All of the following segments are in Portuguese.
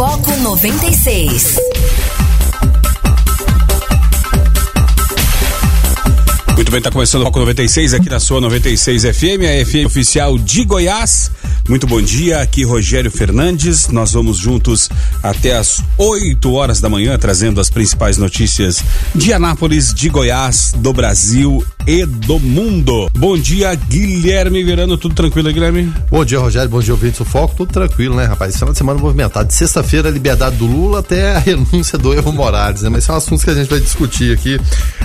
Foco 96. Muito bem, tá começando o Foco 96 aqui na sua 96 FM, a FM oficial de Goiás. Muito bom dia, aqui Rogério Fernandes. Nós vamos juntos até as 8 horas da manhã, trazendo as principais notícias de Anápolis, de Goiás, do Brasil e do mundo. Bom dia, Guilherme Verano. Tudo tranquilo, Guilherme? Bom dia, Rogério. Bom dia, ouvintes do Foco. Tudo tranquilo, né, rapaz? Final de semana movimentado. De sexta-feira, a liberdade do Lula até a renúncia do Evo Morales, né? Mas são assuntos que a gente vai discutir aqui,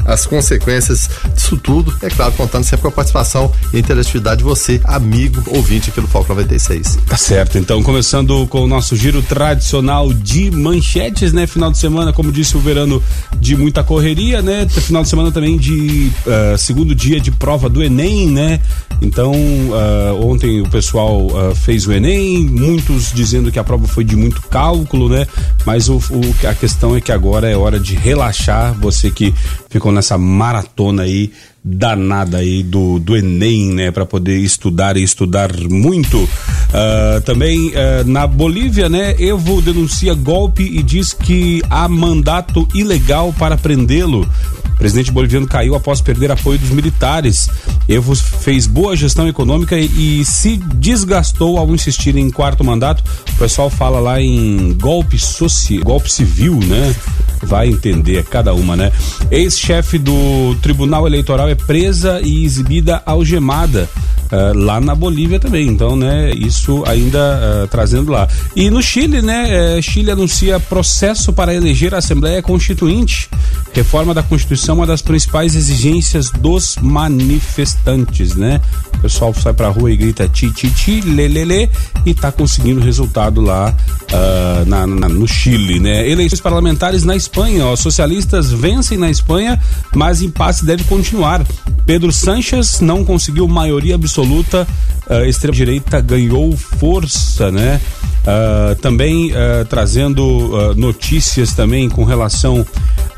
as consequências disso tudo. É claro, contando sempre com a participação e interatividade de você, amigo, ouvinte aqui do Foco 96. 96. Tá certo. Então, começando com o nosso giro tradicional de manchetes, né? Final de semana, como disse o Verano, de muita correria, né? Final de semana também de uh, segundo dia de prova do Enem, né? Então, uh, ontem o pessoal uh, fez o Enem, muitos dizendo que a prova foi de muito cálculo, né? Mas o, o, a questão é que agora é hora de relaxar. Você que ficou nessa maratona aí danada aí do, do Enem, né, para poder estudar e estudar muito. Uh, também uh, na Bolívia, né, Evo denuncia golpe e diz que há mandato ilegal para prendê-lo. O presidente boliviano caiu após perder apoio dos militares. Evo fez boa gestão econômica e, e, se desgastou ao insistir em quarto mandato. O pessoal fala lá em golpe social, golpe civil, né? Vai entender cada uma, né? Ex-chefe do Tribunal Eleitoral é presa e exibida algemada. Uh, lá na Bolívia também, então, né, isso ainda uh, trazendo lá. E no Chile, né, uh, Chile anuncia processo para eleger a Assembleia Constituinte. Reforma da Constituição é uma das principais exigências dos manifestantes, né? O pessoal sai pra rua e grita ti, ti, ti, lê, lê, lê, e tá conseguindo resultado lá uh, na, na, no Chile, né? Eleições parlamentares na Espanha, os socialistas vencem na Espanha, mas impasse deve continuar. Pedro Sanches não conseguiu maioria absoluta, uh, extrema-direita ganhou força, né? Uh, também uh, trazendo notícias também com relação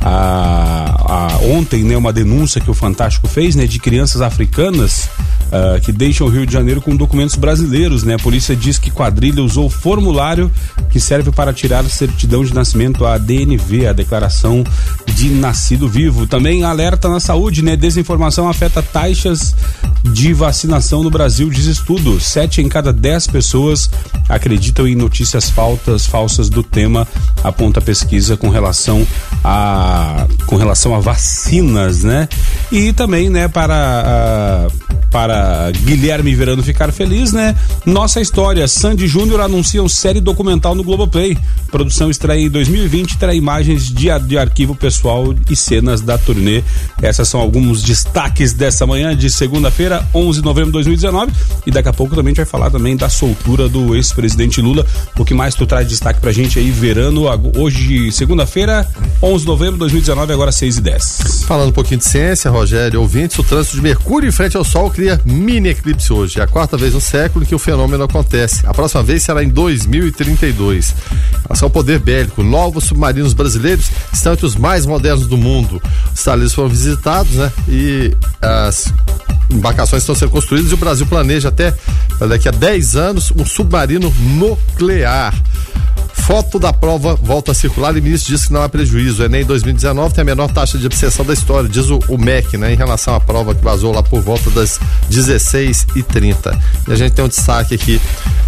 a, a, ontem, né, uma denúncia que o Fantástico fez, né, de crianças africanas uh, que deixam o Rio de Janeiro com documentos brasileiros, né? A polícia diz que quadrilha usou formulário que serve para tirar certidão de nascimento, a DNV, a declaração de nascido vivo. Também alerta na saúde, né? Desinformação afeta taxas de vacinação no Brasil, diz estudo. Sete em cada dez pessoas acreditam em notícias faltas, falsas do tema, aponta a pesquisa com relação a com relação a vacinas, né? E também, né, para para Guilherme Verano ficar feliz, né? Nossa história, Sandy Júnior anuncia série documental no Globoplay. Produção estreia em 2020, terá imagens de, de arquivo pessoal e cenas da turnê. Essas são alguns destaques dessa manhã de segunda-feira, 11 de novembro de 2019. E daqui a pouco também a gente vai falar também da soltura do ex-presidente Lula. O que mais tu traz de destaque pra gente aí, Verano, hoje, segunda-feira, 11 de novembro de 2019, agora 6 e 10. Falando um pouquinho de ciência, Rogério, ouvintes, o trânsito de Mercúrio em frente ao Sol cria mini eclipse hoje. É a quarta vez no século que o fenômeno acontece. A próxima vez será em 2032. Relação ao poder bélico, novos submarinos brasileiros estão entre os mais modernos do mundo. Os estaleiros foram visitados, né? E as embarcações estão sendo construídas e o Brasil planeja até daqui a 10 anos um submarino nuclear. Foto da prova volta a circular e o ministro disse que não há prejuízo. O Enem 2019 tem a menor taxa de abstenção da história, diz o, o MEC, né, em relação à prova que vazou lá por volta das 16 e 30 E a gente tem um destaque aqui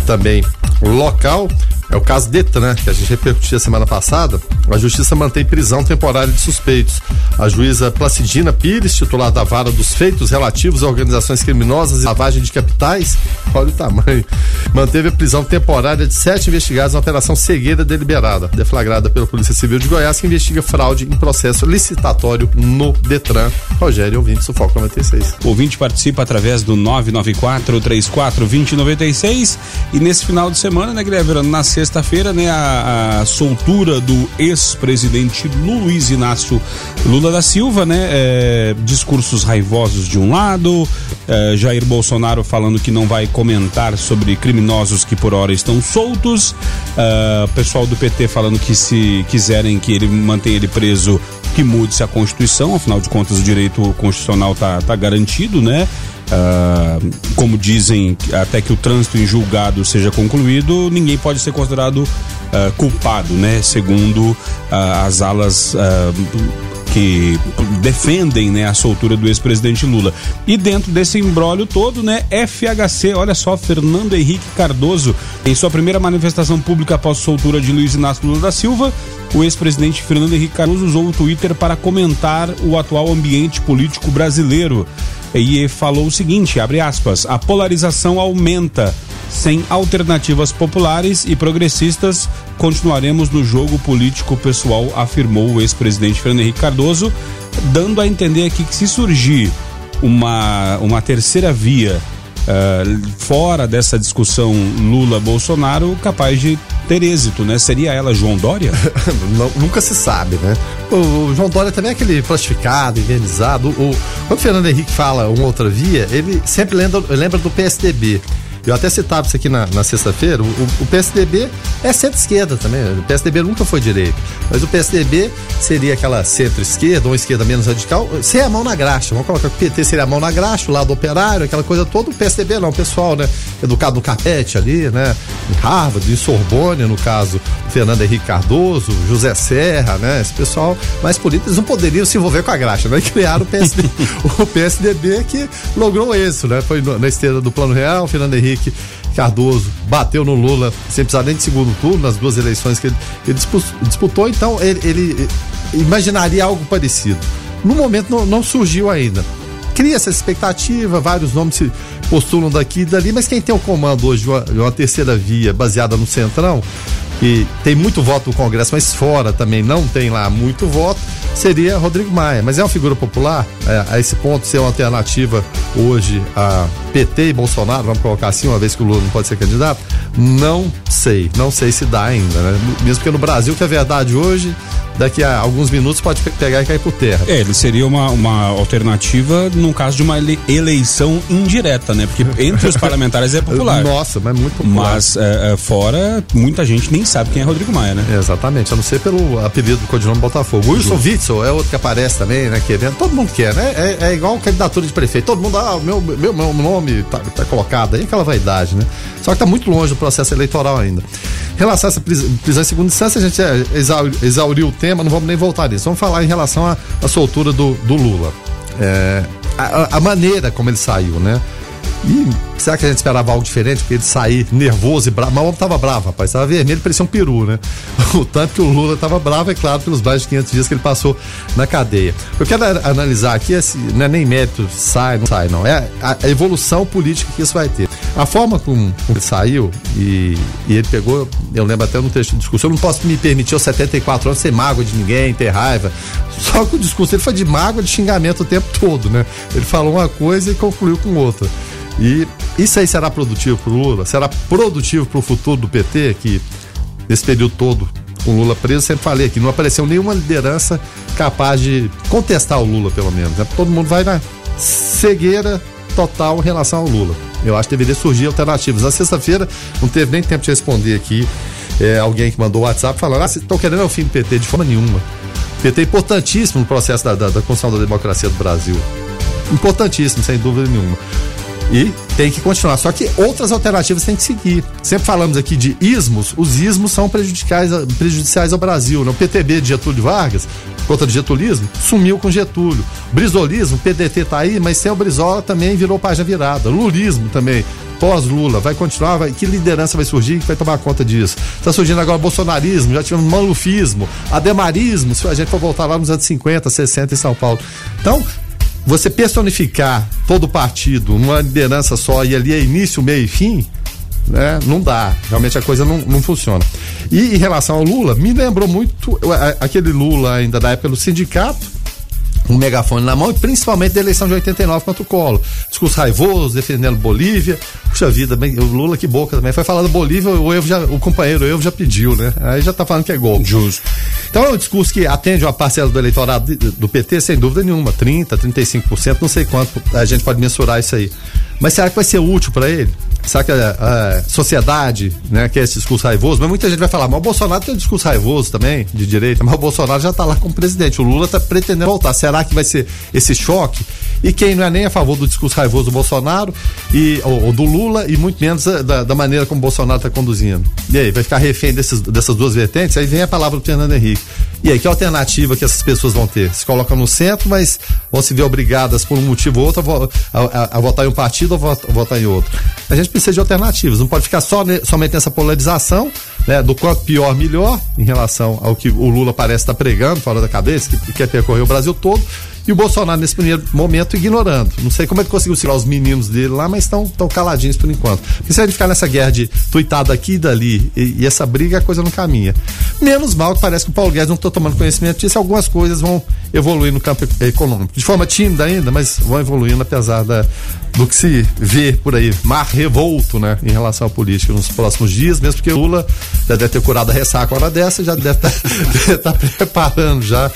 também local. É o caso Detran, que a gente repercutiu semana passada. A justiça mantém prisão temporária de suspeitos. A juíza Placidina Pires, titular da vara dos feitos relativos a organizações criminosas e lavagem de capitais, olha o tamanho, manteve a prisão temporária de sete investigados na operação cegueira deliberada, deflagrada pela Polícia Civil de Goiás, que investiga fraude em processo licitatório no Detran. Rogério, ouvinte, Sufoco 96. O ouvinte participa através do 994 34 2096 e nesse final de semana, né, Guilherme, nasceu sexta-feira, né, a, a, soltura do ex-presidente Luiz Inácio Lula da Silva, né, é, discursos raivosos de um lado, é, Jair Bolsonaro falando que não vai comentar sobre criminosos que por hora estão soltos, é, pessoal do PT falando que se quiserem que ele mantenha ele preso, que mude-se a Constituição, afinal de contas o direito constitucional está tá garantido, né? Uh, como dizem, até que o trânsito em julgado seja concluído, ninguém pode ser considerado uh, culpado, né? Segundo uh, as alas que defendem né, a soltura do ex-presidente Lula. E dentro desse embrólio todo, né, FHC, olha só, Fernando Henrique Cardoso, em sua primeira manifestação pública após a soltura de Luiz Inácio Lula da Silva, o ex-presidente Fernando Henrique Cardoso usou o Twitter para comentar o atual ambiente político brasileiro e falou o seguinte, abre aspas, a polarização aumenta. Sem alternativas populares e progressistas, continuaremos no jogo político pessoal, afirmou o ex-presidente Fernando Henrique Cardoso, dando a entender aqui que se surgir uma, uma terceira via uh, fora dessa discussão Lula-Bolsonaro, capaz de ter êxito, né? Seria ela João Dória? Não, nunca se sabe, né? O, o, João Dória também é aquele plastificado, invernizado. O, quando o Fernando Henrique fala uma outra via, ele sempre lembra, lembra do PSDB. Eu até citava isso aqui na, na sexta-feira. O, o, PSDB é centro-esquerda também. O PSDB nunca foi direito. Mas o PSDB seria aquela centro-esquerda ou esquerda menos radical, sem a mão na graxa. Vamos colocar que o PT seria a mão na graxa, o lado operário, aquela coisa toda. O PSDB não, o pessoal, né? Educado no carpete ali, né? Em Harvard, em Sorbonne, no caso, Fernando Henrique Cardoso, José Serra, né? Esse pessoal mais político, não poderiam se envolver com a graxa, né? E criaram o PSDB, o PSDB que logrou isso, né? Foi na esteira do Plano Real, Fernando Henrique Henrique Cardoso bateu no Lula sem precisar nem de segundo turno nas duas eleições que ele, ele disputou, então ele, ele, imaginaria algo parecido. No momento não, não surgiu ainda. Cria essa expectativa, vários nomes se postulam daqui e dali, mas quem tem o comando hoje uma, uma terceira via baseada no Centrão, e tem muito voto no Congresso, mas fora também não tem lá muito voto, seria Rodrigo Maia. Mas é uma figura popular, é, a esse ponto, ser uma alternativa hoje a PT e Bolsonaro, vamos colocar assim, uma vez que o Lula não pode ser candidato? Não sei, não sei se dá ainda, né? Mesmo porque no Brasil, que é verdade hoje, daqui a alguns minutos pode pegar e cair por terra. É, ele seria uma, uma alternativa no caso de uma eleição indireta, né? Porque entre os parlamentares é popular. Nossa, mas muito popular. Mas é, é, fora, muita gente nem sabe quem é Rodrigo Maia, né? exatamente, a não ser pelo apelido do codinome Botafogo. Wilson Witzel é outro que aparece também, né? Querendo, todo mundo quer, né? É, é igual candidatura de prefeito. Todo mundo, ah, meu, meu, meu nome tá, tá colocado aí, aquela vaidade, né? Só que tá muito longe do processo eleitoral ainda. Em relação a essa prisão em segunda instância, a gente é, exauriu o tema, não vamos nem voltar nisso. Vamos falar em relação à soltura do, do Lula. É, a, a maneira como ele saiu, né? E será que a gente esperava algo diferente? Porque ele sair nervoso e bravo. Mas o homem tava bravo, rapaz. Tava vermelho, parecia um peru, né? O tanto que o Lula tava bravo, é claro, pelos mais de 500 dias que ele passou na cadeia. Eu quero analisar aqui, esse, não é nem mérito sai, não sai, não. É a, evolução política que isso vai ter. A forma como, como ele saiu e, e, ele pegou, eu lembro até no texto do discurso, eu não posso me permitir aos 74 anos ser mágoa de ninguém, ter raiva. Só que o discurso ele foi de mágoa, de xingamento o tempo todo, né? Ele falou uma coisa e concluiu com outra. E isso aí será produtivo para o Lula? Será produtivo para o futuro do PT, que nesse período todo com o Lula preso, sempre falei que não apareceu nenhuma liderança capaz de contestar o Lula, pelo menos. Né? Todo mundo vai na cegueira total em relação ao Lula. Eu acho que deveria surgir alternativas. Na sexta-feira, não teve nem tempo de responder aqui é, alguém que mandou o WhatsApp falando: ah, estão querendo o fim do PT de forma nenhuma. O PT é importantíssimo no processo da, da, da construção da democracia do Brasil. Importantíssimo, sem dúvida nenhuma. E tem que continuar. Só que outras alternativas tem que seguir. Sempre falamos aqui de ismos, os ismos são prejudiciais, prejudiciais ao Brasil. Né? O PTB de Getúlio Vargas, contra o getulismo, sumiu com Getúlio. Brizolismo, PDT tá aí, mas sem o Brizola também virou página virada. Lulismo também, pós-Lula, vai continuar? Vai, que liderança vai surgir que vai tomar conta disso? Está surgindo agora bolsonarismo, já tivemos malufismo, ademarismo, se a gente for voltar lá nos anos 50, 60 em São Paulo. Então, você personificar todo o partido numa liderança só e ali é início, meio e fim, né? Não dá. Realmente a coisa não, não funciona. E em relação ao Lula, me lembrou muito aquele Lula ainda da época do sindicato, um megafone na mão e principalmente da eleição de 89 contra o Colo. Discurso raivoso, defendendo Bolívia. Puxa vida, bem, o Lula que boca também. Foi falando Bolívia, o, Evo já, o companheiro Evo já pediu, né? Aí já tá falando que é gol. Justo. Então é um discurso que atende uma parcela do eleitorado do PT, sem dúvida nenhuma. 30, 35%, não sei quanto a gente pode mensurar isso aí. Mas será que vai ser útil para ele? Será que a, a sociedade, né, quer esse discurso raivoso? Mas muita gente vai falar, mas o Bolsonaro tem um discurso raivoso também, de direita, mas o Bolsonaro já está lá como presidente. O Lula está pretendendo voltar. Será que vai ser esse choque? E quem não é nem a favor do discurso raivoso do Bolsonaro e, ou, ou do Lula, e muito menos da, da maneira como o Bolsonaro está conduzindo. E aí, vai ficar refém desses, dessas duas vertentes? Aí vem a palavra do Fernando Henrique. E aí, que alternativa que essas pessoas vão ter? Se colocam no centro, mas vão se ver obrigadas por um motivo ou outro a, a, a votar em um partido ou a votar em outro. A gente precisa de alternativas, não pode ficar só somente nessa polarização, né, do quanto pior, melhor, em relação ao que o Lula parece estar pregando fora da cabeça, que quer percorrer o Brasil todo, e o Bolsonaro, nesse primeiro momento, ignorando. Não sei como é que conseguiu tirar os meninos dele lá, mas estão tão caladinhos por enquanto. Porque se a gente ficar nessa guerra de tuitada aqui e dali, e, e, essa briga, a coisa não caminha. Menos mal que parece que o Paulo Guedes não está tomando conhecimento disso, algumas coisas vão evoluir no campo econômico. De forma tímida ainda, mas vão evoluindo apesar da, do que se vê por aí. Mar revolto, né, em relação à política nos próximos dias, mesmo porque Lula já deve ter curado a ressaca hora dessa, já deve estar tá, tá preparando já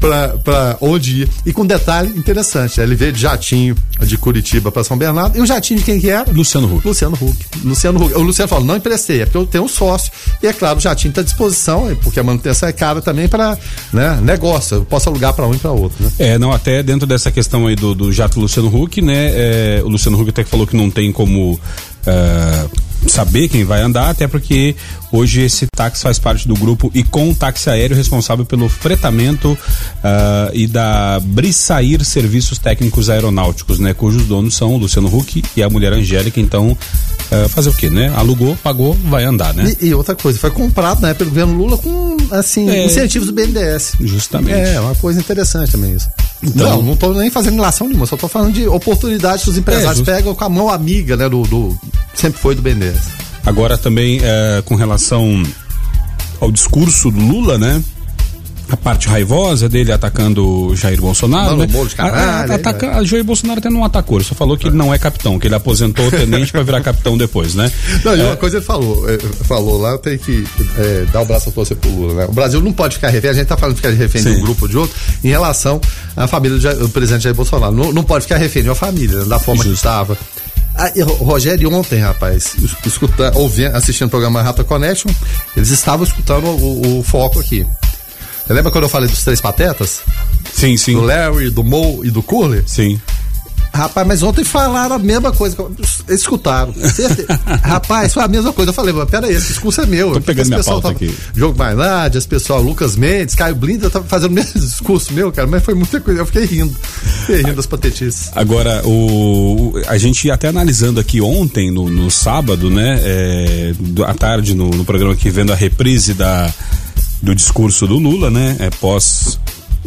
para onde ir. E com um detalhe interessante, ele veio de jatinho de Curitiba para São Bernardo. E o jatinho de quem que era? Luciano Huck. Luciano Huck. Luciano Huck. O Luciano falou, não emprestei, é porque eu tenho um sócio. E é claro, o jatinho está à disposição, porque a manutenção é cara também para né, negócio. Eu posso alugar para um e para outro. Né? É, não, até dentro dessa questão aí do, do jato Luciano Huck, né? É, o Luciano Huck até falou que não tem como. Uh, saber quem vai andar, até porque hoje esse táxi faz parte do grupo e com o táxi aéreo responsável pelo fretamento uh, e da Brissair Serviços Técnicos Aeronáuticos, né? Cujos donos são o Luciano Huck e a mulher Angélica, então uh, fazer o quê, né? Alugou, pagou, vai andar, né? E, e outra coisa, foi comprado né, pelo governo Lula com, assim, é, incentivos do BNDES. Justamente. É, uma coisa interessante também isso. Então, não, não estou nem fazendo relação nenhuma, só estou falando de oportunidades que os empresários é, pegam com a mão amiga, né, do, do sempre foi do BNDES. Agora também é, com relação ao discurso do Lula, né? a parte raivosa dele atacando Jair Bolsonaro. Não, né? de caralho, a, a, ataca, a Jair Bolsonaro até não atacou, ele só falou que ele não é capitão, que ele aposentou o tenente para virar capitão depois, né? Não, é, uma coisa ele falou, é, falou lá, eu tenho que é, dar o braço a torcer pro Lula, né? O Brasil não pode ficar refém, a gente tá falando de ficar refém Sim. de um grupo ou de outro, em relação à família do, do presidente Jair Bolsonaro. Não, não pode ficar refém de uma família, né? da forma Justo. que estava. Ah, Rogério, ontem, rapaz, escuta, ouvindo, assistindo o programa Rata Connection, eles estavam escutando o, o foco aqui. Você lembra quando eu falei dos três patetas? Sim, sim. Do Larry, do Mo e do Curly? Sim. Rapaz, mas ontem falaram a mesma coisa. Eles escutaram. Rapaz, foi a mesma coisa. Eu falei, mas peraí, esse discurso é meu. Tô pegando minha pauta tava, aqui. Jogo Maynard, as pessoal, Lucas Mendes, Caio Blinda, tava fazendo o mesmo discurso meu, cara, mas foi muita coisa. Eu fiquei rindo. Fiquei rindo das patetices. Agora, o, a gente até analisando aqui ontem, no, no sábado, né, é, à tarde, no, no programa aqui, vendo a reprise da do discurso do Lula, né? É, pós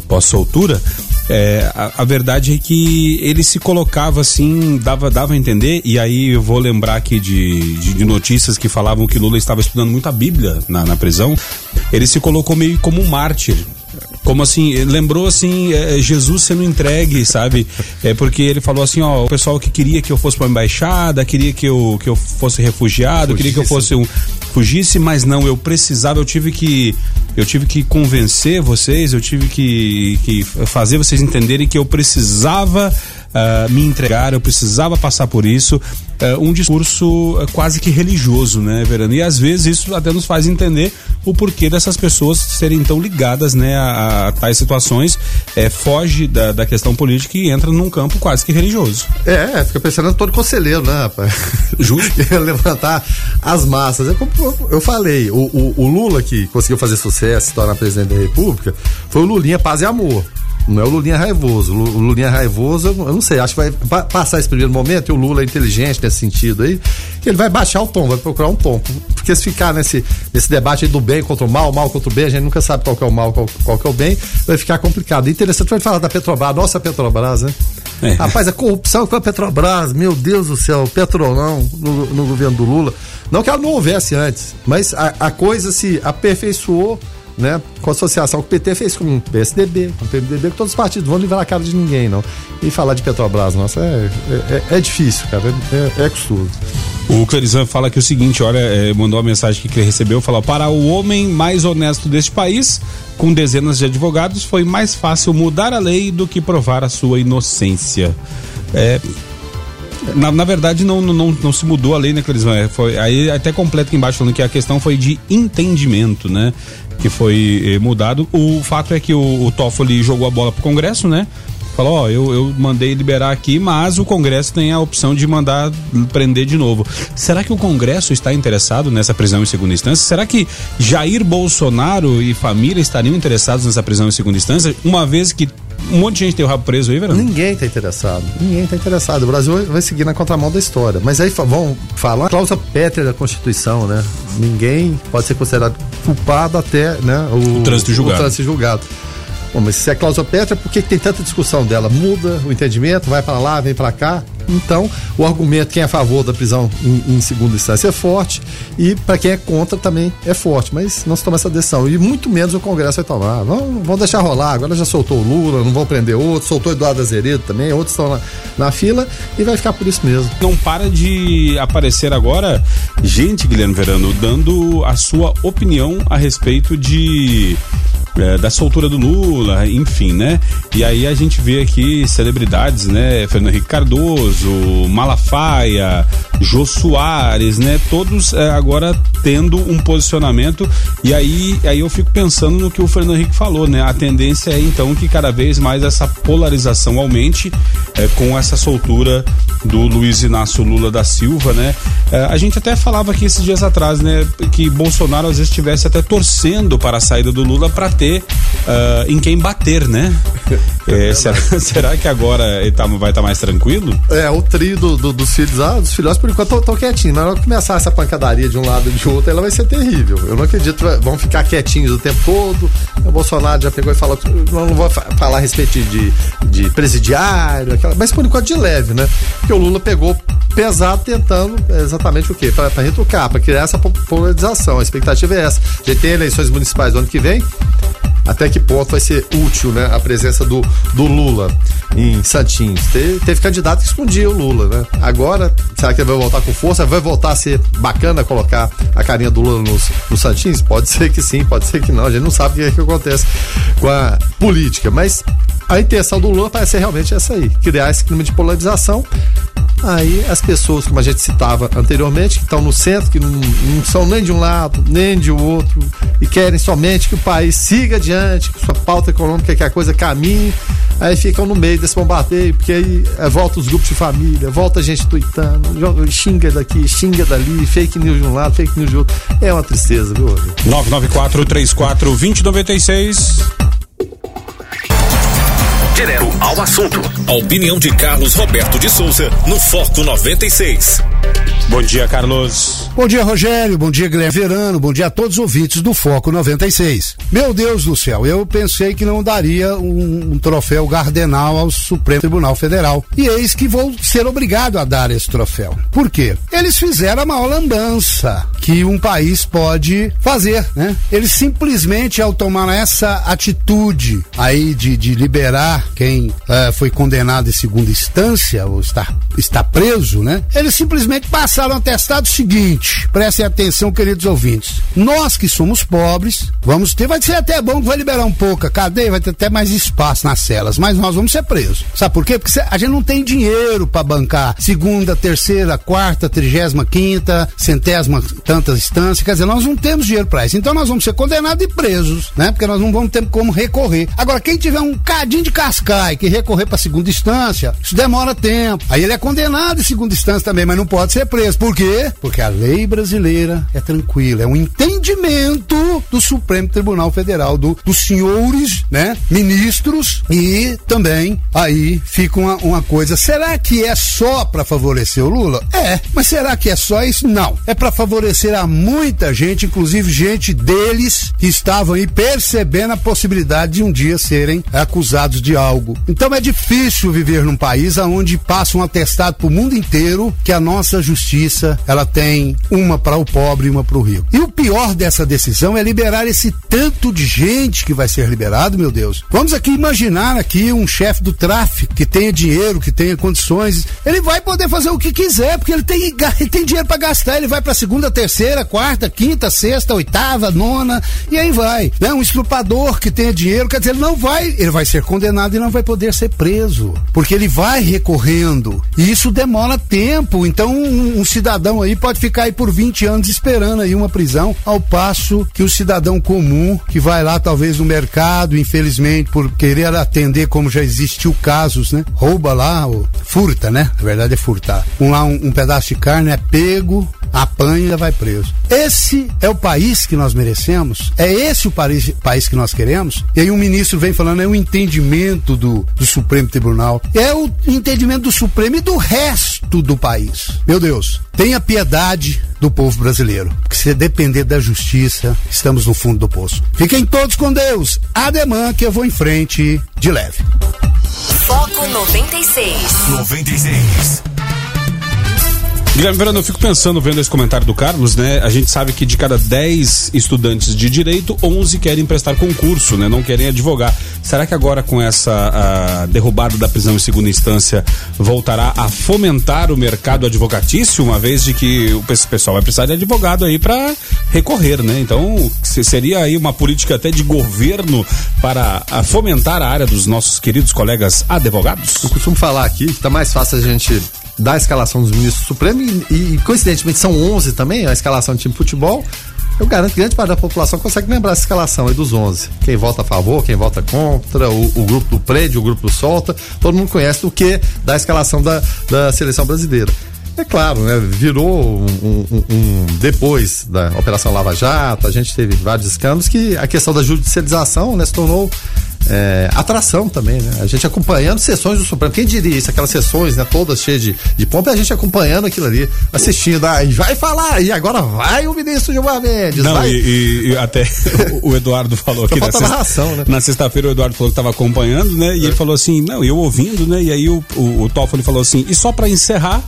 pós soltura, é, a, a, verdade é que ele se colocava assim, dava, dava a entender, e aí eu vou lembrar aqui de, de, de notícias que falavam que Lula estava estudando muito a Bíblia na, na prisão. Ele se colocou meio como um mártir como assim, lembrou assim, é, Jesus sendo entregue, sabe? É porque ele falou assim, ó, o pessoal que queria que eu fosse para embaixada, queria que eu, que eu fosse refugiado, Fugisse. queria que eu fosse um fugisse, mas não, eu precisava, eu tive que eu tive que convencer vocês, eu tive que, que fazer vocês entenderem que eu precisava uh, me entregar, eu precisava passar por isso. Uh, um discurso uh, quase que religioso, né, Verano? E às vezes isso até nos faz entender o porquê dessas pessoas serem tão ligadas, né, a, a tais situações, é, foge da, da questão política e entra num campo quase que religioso. É, fica pensando todo conselheiro, né, rapaz? Justo. levantar as massas. É como eu falei, o, o, o Lula que conseguiu fazer sucesso, se tornar presidente da República, foi o Lulinha Paz e Amor. Não é o Lulinha raivoso. O Lulinha raivoso, eu não sei, acho que vai passar esse primeiro momento e o Lula é inteligente nesse sentido aí, ele vai baixar o tom, vai procurar um tom. Porque se ficar nesse, nesse debate do bem contra o mal, mal contra o bem, a gente nunca sabe qual é o mal, qual, qual que é o bem, vai ficar complicado. Interessante, vai falar da Petrobras, nossa Petrobras, né? É. Rapaz, a corrupção com a Petrobras, meu Deus do céu, Petrolão no, no governo do Lula. Não que ela não houvesse antes, mas a, a coisa se aperfeiçoou né? Com a associação que o PT fez com o PSDB, com o PMDB, que todos os partidos vão livrar a cara de ninguém, não. E falar de Petrobras, nossa, é, é, é difícil, cara, é, é custoso. O Clerizan fala aqui o seguinte, olha, é, mandou uma mensagem que ele recebeu, falou, para o homem mais honesto deste país, com dezenas de advogados, foi mais fácil mudar a lei do que provar a sua inocência. É, Na, na verdade, não, não, não se mudou a lei, né, Clisman? É, foi, aí até completa aqui embaixo falando que a questão foi de entendimento, né? Que foi eh, mudado. O fato é que o, o Toffoli jogou a bola pro Congresso, né? Falou, ó, eu, eu mandei liberar aqui, mas o Congresso tem a opção de mandar prender de novo. Será que o Congresso está interessado nessa prisão em segunda instância? Será que Jair Bolsonaro e família estariam interessados nessa prisão em segunda instância, uma vez que um monte de gente tem o rabo preso aí, velho? Ninguém está interessado. Ninguém está interessado. O Brasil vai seguir na contramão da história. Mas aí vão falar cláusula pétrea da Constituição, né? Ninguém pode ser considerado culpado até né, o, o trânsito julgado. O trânsito julgado. Bom, mas se é cláusula pétrea, por que tem tanta discussão dela? Muda o entendimento, vai para lá, vem para cá. Então, o argumento quem é a favor da prisão em, em segunda instância é forte e para quem é contra também é forte, mas não se toma essa decisão e muito menos o Congresso vai tomar. Vão, vão deixar rolar. Agora já soltou o Lula, não vão prender outro, soltou Eduardo Azeredo também, outros estão na, na fila e vai ficar por isso mesmo. Não para de aparecer agora gente, Guilherme Verano, dando a sua opinião a respeito de é, da soltura do Lula, enfim, né? E aí a gente vê aqui celebridades, né? Fernando Henrique Cardoso, Malafaia, Jô Soares, né? Todos é, agora tendo um posicionamento e aí, aí eu fico pensando no que o Fernando Henrique falou, né? A tendência é então que cada vez mais essa polarização aumente é, com essa soltura do Luiz Inácio Lula da Silva, né? É, a gente até falava aqui esses dias atrás, né? Que Bolsonaro às vezes estivesse até torcendo para a saída do Lula para ter uh, em quem bater, né? É, será, será, que agora ele tá, vai estar tá mais tranquilo? É, o trio do, do, dos filhos, ah, dos filhotes por enquanto estão quietinhos, mas na hora que começar essa pancadaria de um lado e de outro, ela vai ser terrível. Eu não acredito, vão ficar quietinhos o tempo todo. O Bolsonaro já pegou e falou, não, não vou falar a respeito de, de presidiário, aquela, mas por enquanto de leve, né? Porque o Lula pegou pesado tentando exatamente o quê? Para retrucar, para criar essa polarização. A expectativa é essa. Já tem eleições municipais do ano que vem, até que ponto vai ser útil né, a presença do, do Lula em Santins. Teve, teve candidato que escondia o Lula, né? Agora, será que ele vai voltar com força? Vai voltar a ser bacana colocar a carinha do Lula nos, nos Santins? Pode ser que sim, pode ser que não. A gente não sabe o que, é que acontece com a política, mas a intenção do Lula parece ser realmente essa aí, criar esse clima de polarização Aí as pessoas, como a gente citava anteriormente, que estão no centro, que não, não, são nem de um lado, nem de outro, e querem somente que o país siga adiante, que sua pauta econômica, que a coisa caminhe, aí ficam no meio desse bombardeio, porque aí é, volta os grupos de família, volta a gente tweetando, xinga daqui, xinga dali, fake news de um lado, fake news de outro. É uma tristeza, viu? 994 34 2096 Direto ao assunto. A opinião de Carlos Roberto de Souza no Foco 96. Bom dia, Carlos. Bom dia, Rogério. Bom dia, Guilherme Verano. Bom dia a todos os ouvintes do Foco 96. Meu Deus do céu, eu pensei que não daria um, um troféu Gardenal ao Supremo Tribunal Federal. E eis que vou ser obrigado a dar esse troféu. Por quê? Eles fizeram a maior lambança que um país pode fazer, né? Eles simplesmente, ao tomar essa atitude aí de, de liberar quem uh, foi condenado em segunda instância ou está, está preso, né? Eles simplesmente passaram o seguinte: prestem atenção, queridos ouvintes. Nós que somos pobres, vamos ter, vai ser até bom que vai liberar um pouco a cadeia, vai ter até mais espaço nas celas, mas nós vamos ser presos. Sabe por quê? Porque a gente não tem dinheiro para bancar segunda, terceira, quarta, trigésima, quinta, centésima, tantas instâncias. Quer dizer, nós não temos dinheiro para isso. Então nós vamos ser condenados e presos, né? Porque nós não vamos ter como recorrer. Agora, quem tiver um cadinho de cascai que recorrer para segunda instância, isso demora tempo. Aí ele é condenado em segunda instância também, mas não pode ser preso. Por quê? Porque a lei brasileira é tranquila, é um entendimento do Supremo Tribunal Federal, do, dos senhores, né, ministros e também aí fica uma, uma coisa, será que é só para favorecer o Lula? É, mas será que é só isso? Não, é para favorecer a muita gente, inclusive gente deles que estavam aí percebendo a possibilidade de um dia serem acusados de algo. Então é difícil viver num país onde passa um atestado pro mundo inteiro que a nossa justiça ela tem uma para o pobre e uma para o rico. E o pior dessa decisão é liberar esse tanto de gente que vai ser liberado, meu Deus. Vamos aqui imaginar aqui um chefe do tráfico que tenha dinheiro, que tenha condições, ele vai poder fazer o que quiser, porque ele tem, ele tem dinheiro para gastar, ele vai para segunda, terceira, quarta, quinta, sexta, oitava, nona e aí vai. Né? Um estrupador que tenha dinheiro, quer dizer, ele não vai, ele vai ser condenado e não vai poder ser preso, porque ele vai recorrendo e isso demora tempo. Então um, um cidadão aí pode ficar aí por 20 anos esperando aí uma prisão, ao passo que o cidadão comum que vai lá talvez no mercado, infelizmente por querer atender como já existiu casos, né? Rouba lá, furta, né? Na verdade é furtar. Um lá um, um pedaço de carne é pego, apanha e vai preso. Esse é o país que nós merecemos? É esse o país, país que nós queremos? E aí um ministro vem falando, é o entendimento do, do Supremo Tribunal. É o entendimento do Supremo e do resto do país. Meu Deus, tenha piedade do povo brasileiro. Porque se depender da justiça, estamos no fundo do poço. Fiquem todos com Deus. Ademã que eu vou em frente de leve. Foco 96. 96. Guilherme Verano, eu fico pensando, vendo esse comentário do Carlos, né? A gente sabe que de cada 10 estudantes de direito, 11 querem prestar concurso, né? Não querem advogar. Será que agora com essa derrubada da prisão em segunda instância voltará a fomentar o mercado advocatício, uma vez de que o pessoal vai precisar de advogado aí para recorrer, né? Então, seria aí uma política até de governo para fomentar a área dos nossos queridos colegas advogados? Eu costumo falar aqui que tá mais fácil a gente da escalação dos ministros do Supremo e, e, coincidentemente são 11 também, a escalação do time de futebol. Eu garanto que grande parte da população consegue lembrar essa escalação aí dos 11. Quem vota a favor, quem vota contra, o, o grupo do prédio, o grupo do solta, todo mundo conhece o que da escalação da, da seleção brasileira. É claro, né? Virou um, um, um, depois da Operação Lava Jato, a gente teve vários escândalos que a questão da judicialização né, se tornou é, atração também, né? A gente acompanhando sessões do Supremo. Quem diria isso? Aquelas sessões, né? Todas cheias de, de pompa, a gente acompanhando aquilo ali, assistindo. Ah, e vai falar, e agora vai o ministro Gilmar Mendes. Não, vai. E, e, até o Eduardo falou aqui na, narração, né? na sexta-feira o Eduardo falou que estava acompanhando, né? E é. ele falou assim, não, eu ouvindo, né? E aí o, o, o Toffoli falou assim, e só para encerrar,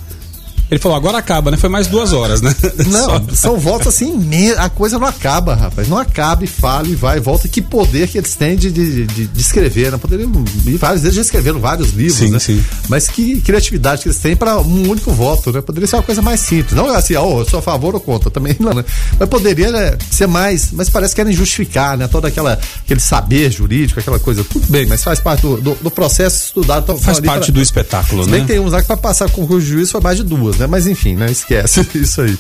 ele falou, agora acaba, né? Foi mais duas horas, né? Não, são votos assim, a coisa não acaba, rapaz. Não acaba e fala e vai e volta. Que poder que eles têm de, de, de, de escrever, né? Poderiam, vários deles já escreveram vários livros, sim, né? Sim. Mas que criatividade que eles têm para um único voto, né? Poderia ser uma coisa mais simples. Não assim, ó, oh, eu sou a favor ou contra, também não, né? Mas poderia né, ser mais, mas parece que querem justificar, né? Todo aquela, aquele saber jurídico, aquela coisa. Tudo bem, mas faz parte do, do, do processo estudado. Então, faz parte pra, do espetáculo, né? Bem tem uns lá que para passar com o juiz foi mais de duas, né? Mas enfim, né? Esquece isso aí.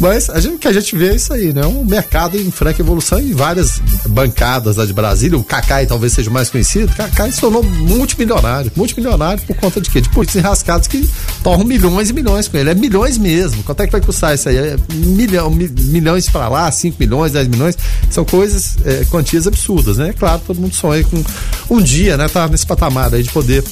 Mas a gente, o que a gente vê é isso aí, né? Um mercado em franca evolução e várias bancadas lá de Brasília. O Cacai talvez seja o mais conhecido. Cacai se tornou multimilionário. Multimilionário por conta de quê? De políticos enrascados que torram milhões e milhões com ele. É milhões mesmo. Quanto é que vai custar isso aí? É milhão, milhões para lá, 5 milhões, 10 milhões. São coisas, é, quantias absurdas, né? Claro, todo mundo sonha com um dia, né? Tá nesse patamar aí de poder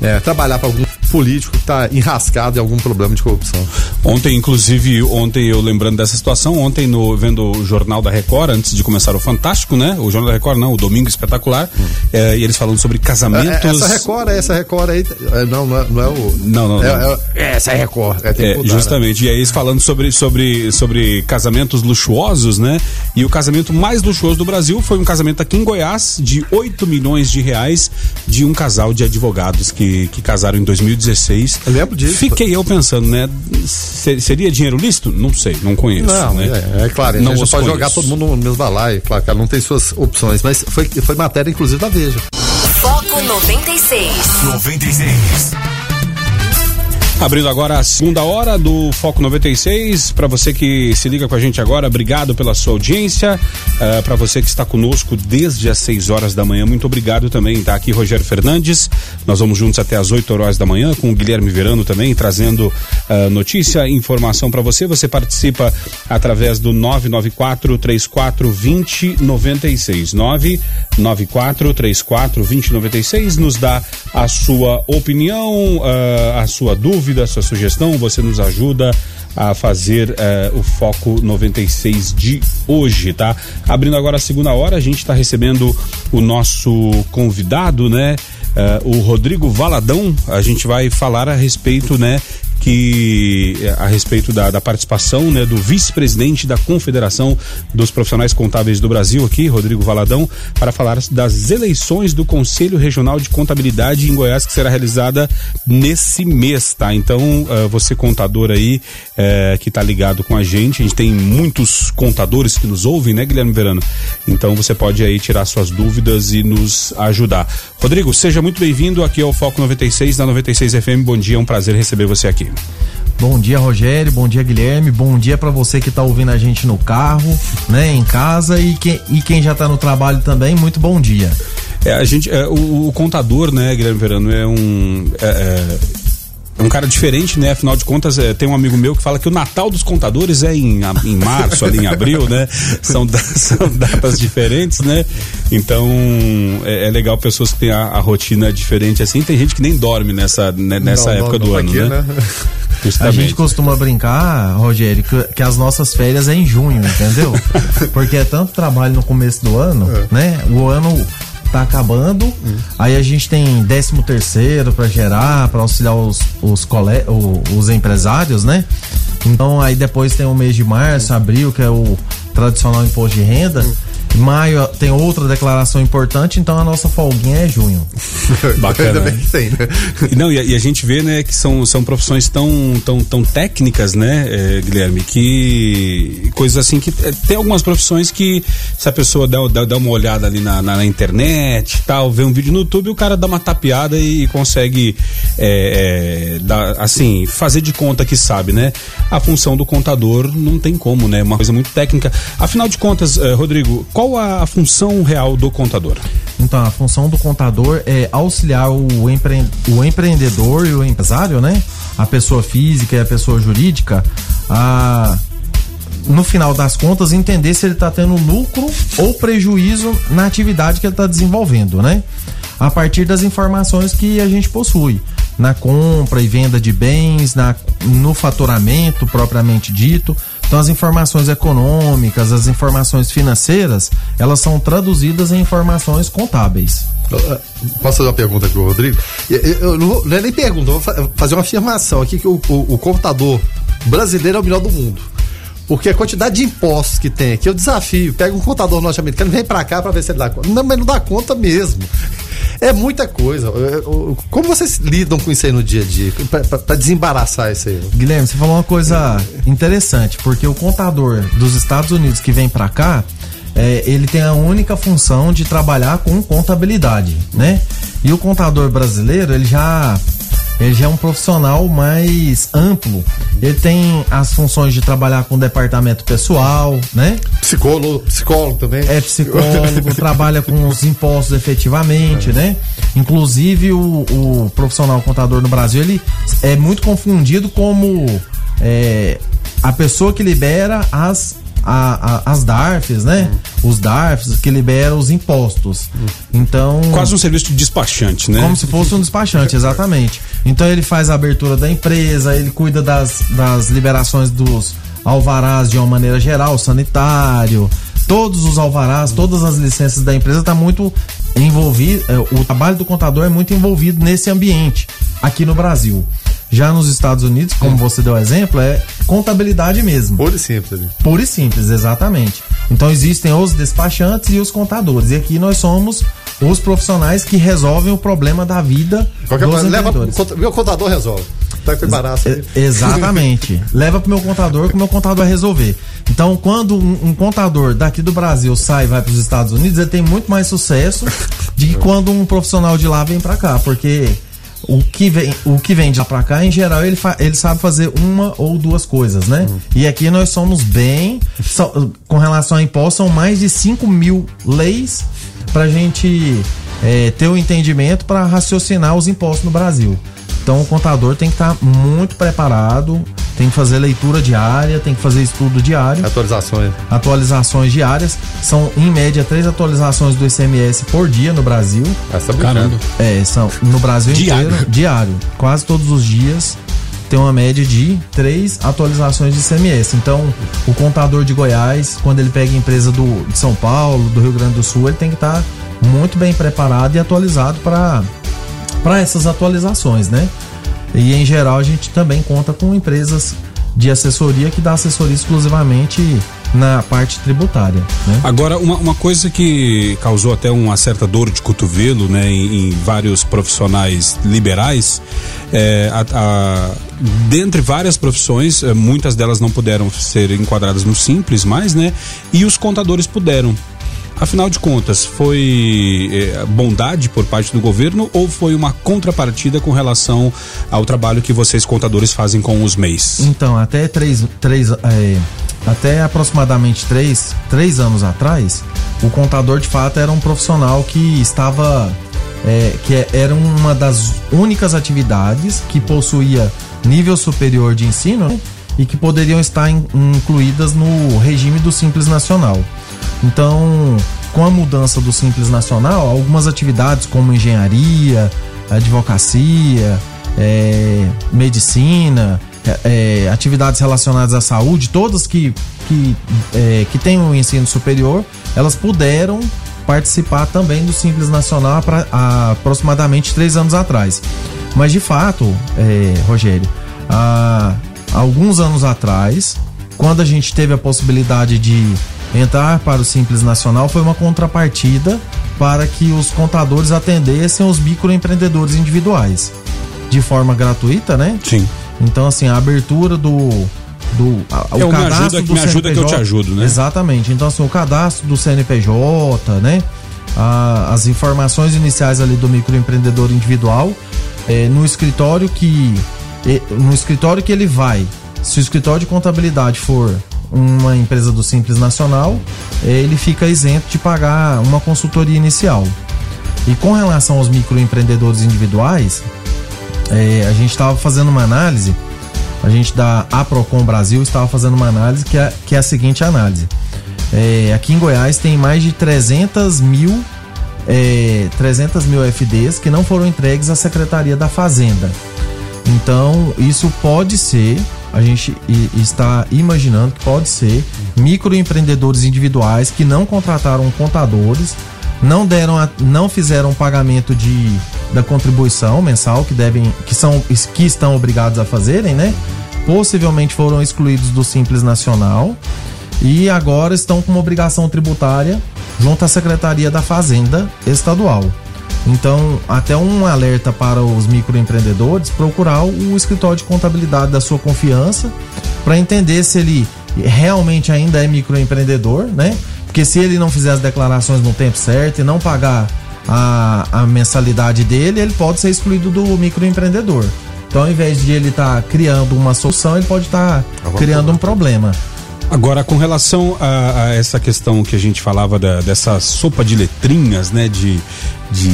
é, trabalhar para algum político que está enrascado em algum problema de corrupção. Ontem, inclusive, ontem eu lembrando dessa situação, ontem no vendo o jornal da Record, antes de começar o Fantástico, né? O jornal da Record não, o Domingo Espetacular, hum. é, e eles falando sobre casamentos. É, essa Record, essa Record aí, é, não, não é, não é o. Não, não, é, não. É, essa é Record. É, mudar, justamente. Né? E aí eles falando sobre, sobre, sobre casamentos luxuosos, né? E o casamento mais luxuoso do Brasil foi um casamento aqui em Goiás de 8 milhões de reais de um casal de advogados que que, casaram em 2016. Eu lembro disso. Fiquei eu pensando, né? Seria dinheiro lícito? Não sei, não conheço. Não, né? é, é claro, a gente não pode conheço. jogar todo mundo no mesmo balaio, claro, cara, não tem suas opções, mas foi, foi matéria, inclusive, da Veja. Foco 96. 96. Abrindo agora a segunda hora do Foco 96. Para você que se liga com a gente agora, obrigado pela sua audiência. Uh, eh, Para você que está conosco desde as 6 horas da manhã, muito obrigado também. Tá aqui Rogério Fernandes. Nós vamos juntos até as 8 horas da manhã com o Guilherme Verano também, trazendo uh, notícia, informação para você. Você participa através do 994 34 2096. 994 34 2096. Nos dá a sua opinião, uh, a sua dúvida dúvida, sua sugestão, você nos ajuda a fazer uh, o Foco 96 de hoje, tá? Abrindo agora a segunda hora, a gente está recebendo o nosso convidado, né? Uh, o Rodrigo Valadão, a gente vai falar a respeito, né, que a respeito da, da participação né, do vice-presidente da Confederação dos Profissionais Contábeis do Brasil aqui, Rodrigo Valadão, para falar das eleições do Conselho Regional de Contabilidade em Goiás que será realizada nesse mês, tá? Então, uh, você contador aí uh, que está ligado com a gente, a gente tem muitos contadores que nos ouvem, né, Guilherme Verano? Então, você pode aí tirar suas dúvidas e nos ajudar. Rodrigo, seja muito bem-vindo aqui ao Foco 96 da 96 FM. Bom dia, é um prazer receber você aqui. Bom dia, Rogério. Bom dia, Guilherme. Bom dia para você que está ouvindo a gente no carro, né, em casa e, que, e quem já está no trabalho também. Muito bom dia. É, a gente, é, o, o, contador, né, Guilherme Verano, é um. É, é um cara diferente, né? Afinal de contas, é, tem um amigo meu que fala que o Natal dos contadores é em, em março, ali em abril, né? São, são datas diferentes, né? Então é, é, legal pessoas que têm a, a, rotina diferente assim. Tem gente que nem dorme nessa, né, nessa não, época não, do ano, aqui, né? né? A gente costuma brincar, Rogério, que, que, as nossas férias é em junho, entendeu? Porque é tanto trabalho no começo do ano, é. né? O ano tá acabando. Aí a gente tem 13 terceiro para gerar, para auxiliar os, os, cole... os empresários, né? Então aí depois tem o mês de março, abril, que é o tradicional imposto de renda. Maio tem outra declaração importante, então a nossa folguinha é junho. Bacana. Ainda bem que tem, né? E, não, e a, e a, gente vê, né, que são, são profissões tão, tão, tão técnicas, né, é, Guilherme, que coisas assim que é, tem algumas profissões que se a pessoa dá, dá, dá uma olhada ali na, na, na, internet tal, vê um vídeo no YouTube, o cara dá uma tapeada e, e consegue é, é, dar, assim, fazer de conta que sabe, né? A função do contador não tem como, né? Uma coisa muito técnica. Afinal de contas, eh, Rodrigo, qual a, a, função real do contador? Então, a função do contador é auxiliar o, empre... o empreendedor e o empresário, né? A pessoa física e a pessoa jurídica a no final das contas, entender se ele está tendo lucro ou prejuízo na atividade que ele está desenvolvendo, né? A partir das informações que a gente possui na compra e venda de bens, na, no faturamento propriamente dito, então as informações econômicas, as informações financeiras, elas são traduzidas em informações contábeis. Posso fazer uma pergunta aqui, Rodrigo? Eu não, vou, não é nem pergunta, vou fazer uma afirmação aqui que o, o, o computador brasileiro é o melhor do mundo. Porque a quantidade de impostos que tem aqui, eu desafio. Pega um contador norte-americano, vem pra cá pra ver se ele dá conta. Não, mas não dá conta mesmo. É muita coisa. Como vocês lidam com isso aí no dia a dia? Para desembaraçar isso aí? Guilherme, você falou uma coisa interessante, porque o contador dos Estados Unidos que vem para cá, é, ele tem a única função de trabalhar com contabilidade, né? E o contador brasileiro, ele já ele já é um profissional mais amplo. Ele tem as funções de trabalhar com departamento pessoal, né? Psicólogo, psicólogo também. É psicólogo, trabalha com os impostos efetivamente, é. né? Inclusive o, o, profissional contador no Brasil, ele é muito confundido como é, a pessoa que libera as a, a, as DARFs, né? Os DARFs que liberam os impostos. Então. Quase um serviço de despachante, né? Como se fosse um despachante, exatamente. Então ele faz a abertura da empresa, ele cuida das, das liberações dos alvarás de uma maneira geral, sanitário, todos os alvarás, todas as licenças da empresa está muito envolvido, é, o trabalho do contador é muito envolvido nesse ambiente aqui no Brasil. Já nos Estados Unidos, como você deu exemplo, é contabilidade mesmo. Pura e simples. Pura e simples, exatamente. Então existem os despachantes e os contadores. E aqui nós somos os profissionais que resolvem o problema da vida Qualquer dos leva, Meu contador resolve. Tá com embaraço. Ex exatamente. leva pro meu contador que o meu contador vai resolver. Então, quando um, um contador daqui do Brasil sai e vai para os Estados Unidos, ele tem muito mais sucesso de que quando um profissional de lá vem para cá, porque o que vem, o que vem de lá pra cá, em geral, ele, ele sabe fazer uma ou duas coisas, né? Uhum. E aqui nós somos bem. So, com relação a impostos, são mais de 5 mil leis pra gente é, ter o um entendimento para raciocinar os impostos no Brasil. Então o contador tem que estar tá muito preparado, tem que fazer leitura diária, tem que fazer estudo diário. Atualizações. Atualizações diárias. São, em média, três atualizações do ICMS por dia no Brasil. Essa é Caramba. É, são no Brasil diário. inteiro, diário. Quase todos os dias tem uma média de três atualizações de ICMS. Então, o contador de Goiás, quando ele pega a empresa do, de São Paulo, do Rio Grande do Sul, ele tem que estar tá muito bem preparado e atualizado para para essas atualizações, né? E em geral a gente também conta com empresas de assessoria que dá assessoria exclusivamente na parte tributária. Né? Agora, uma, uma, coisa que causou até uma certa dor de cotovelo né, em, em vários profissionais liberais, é, a, a, dentre várias profissões, é, muitas delas não puderam ser enquadradas no simples mais, né? E os contadores puderam Afinal de contas, foi é, bondade por parte do governo ou foi uma contrapartida com relação ao trabalho que vocês contadores fazem com os MEIs? Então, até três, três é, até aproximadamente três, três anos atrás, o contador de fato era um profissional que estava é, que era uma das únicas atividades que possuía nível superior de ensino né, e que poderiam estar in, incluídas no regime do Simples Nacional. Então, com a mudança do Simples Nacional, algumas atividades como engenharia, advocacia, é, medicina, é, é atividades relacionadas à saúde, todas que, que, é, que têm um ensino superior, elas puderam participar também do Simples Nacional há aproximadamente três anos atrás. Mas de fato, é, Rogério, há alguns anos atrás, quando a gente teve a possibilidade de entrar para o Simples Nacional, foi uma contrapartida para que os contadores atendessem os microempreendedores individuais de forma gratuita, né? Sim. Então, assim, a abertura do. do a, é, o cadastro me ajuda, do me ajuda CNPJ, que eu te ajudo, né? Exatamente. Então, assim, o cadastro do CNPJ, né? A, as informações iniciais ali do microempreendedor individual é, no escritório que. no escritório que ele vai. Se o escritório de contabilidade for uma empresa do Simples Nacional, ele fica isento de pagar uma consultoria inicial. E com relação aos microempreendedores individuais, é, a gente estava fazendo uma análise, a gente da Aprocom Brasil estava fazendo uma análise que é, que é a seguinte análise. É, aqui em Goiás tem mais de 300 mil, é, 300 mil FDs que não foram entregues à Secretaria da Fazenda. Então, isso pode ser a gente está imaginando que pode ser microempreendedores individuais que não contrataram contadores, não deram, a, não fizeram pagamento de da contribuição mensal que devem, que são, que estão obrigados a fazerem, né? Possivelmente foram excluídos do Simples Nacional e agora estão com uma obrigação tributária junto à Secretaria da Fazenda Estadual. Então, até um alerta para os microempreendedores procurar o escritório de contabilidade da sua confiança para entender se ele realmente ainda é microempreendedor, né? Porque se ele não fizer as declarações no tempo certo e não pagar a, a mensalidade dele, ele pode ser excluído do microempreendedor. Então, ao invés de ele estar tá criando uma solução, ele pode estar tá criando um problema. Agora, com relação a, a, essa questão que a gente falava da, dessa sopa de letrinhas, né, de, de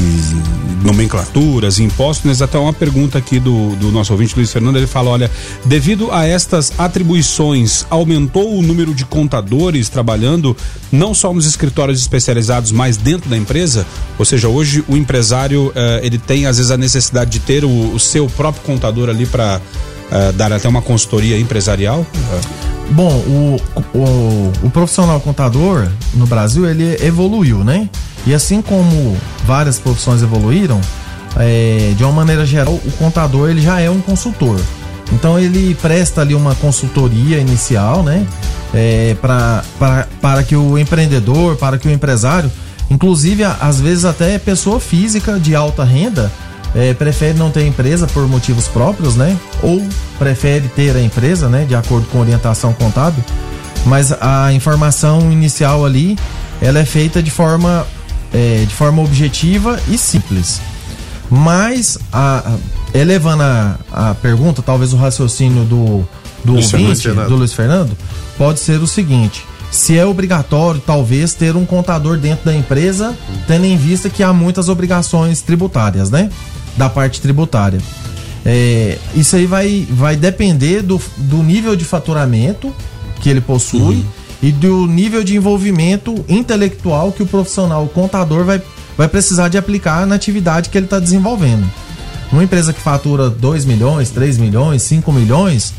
nomenclaturas, impostos, até uma pergunta aqui do, do nosso ouvinte Luiz Fernando, ele fala, olha, devido a estas atribuições, aumentou o número de contadores trabalhando não só nos escritórios especializados, mas dentro da empresa? Ou seja, hoje o empresário, eh, ele tem às vezes a necessidade de ter o, o seu próprio contador ali para eh, dar até uma consultoria empresarial? Bom, o, o, o, profissional contador no Brasil ele evoluiu, né? E assim como várias profissões evoluíram, é, de uma maneira geral, o contador ele já é um consultor. Então ele presta ali uma consultoria inicial, né? É, pra, pra, para que o empreendedor, para que o empresário, inclusive às vezes até pessoa física de alta renda, é, prefere não ter empresa por motivos próprios, né? Ou prefere ter a empresa, né? De acordo com orientação contábil. Mas a informação inicial ali, ela é feita de forma, é, de forma objetiva e simples. Mas, a, elevando a, a pergunta, talvez o raciocínio do, do Luiz ouvinte, do Luiz Fernando, pode ser o seguinte se é obrigatório, talvez, ter um contador dentro da empresa, tendo em vista que há muitas obrigações tributárias, né? da parte tributária. É, isso aí vai, vai depender do, do nível de faturamento que ele possui uhum. e do nível de envolvimento intelectual que o profissional, o contador, vai, vai precisar de aplicar na atividade que ele está desenvolvendo. Uma empresa que fatura 2 milhões, 3 milhões, 5 milhões,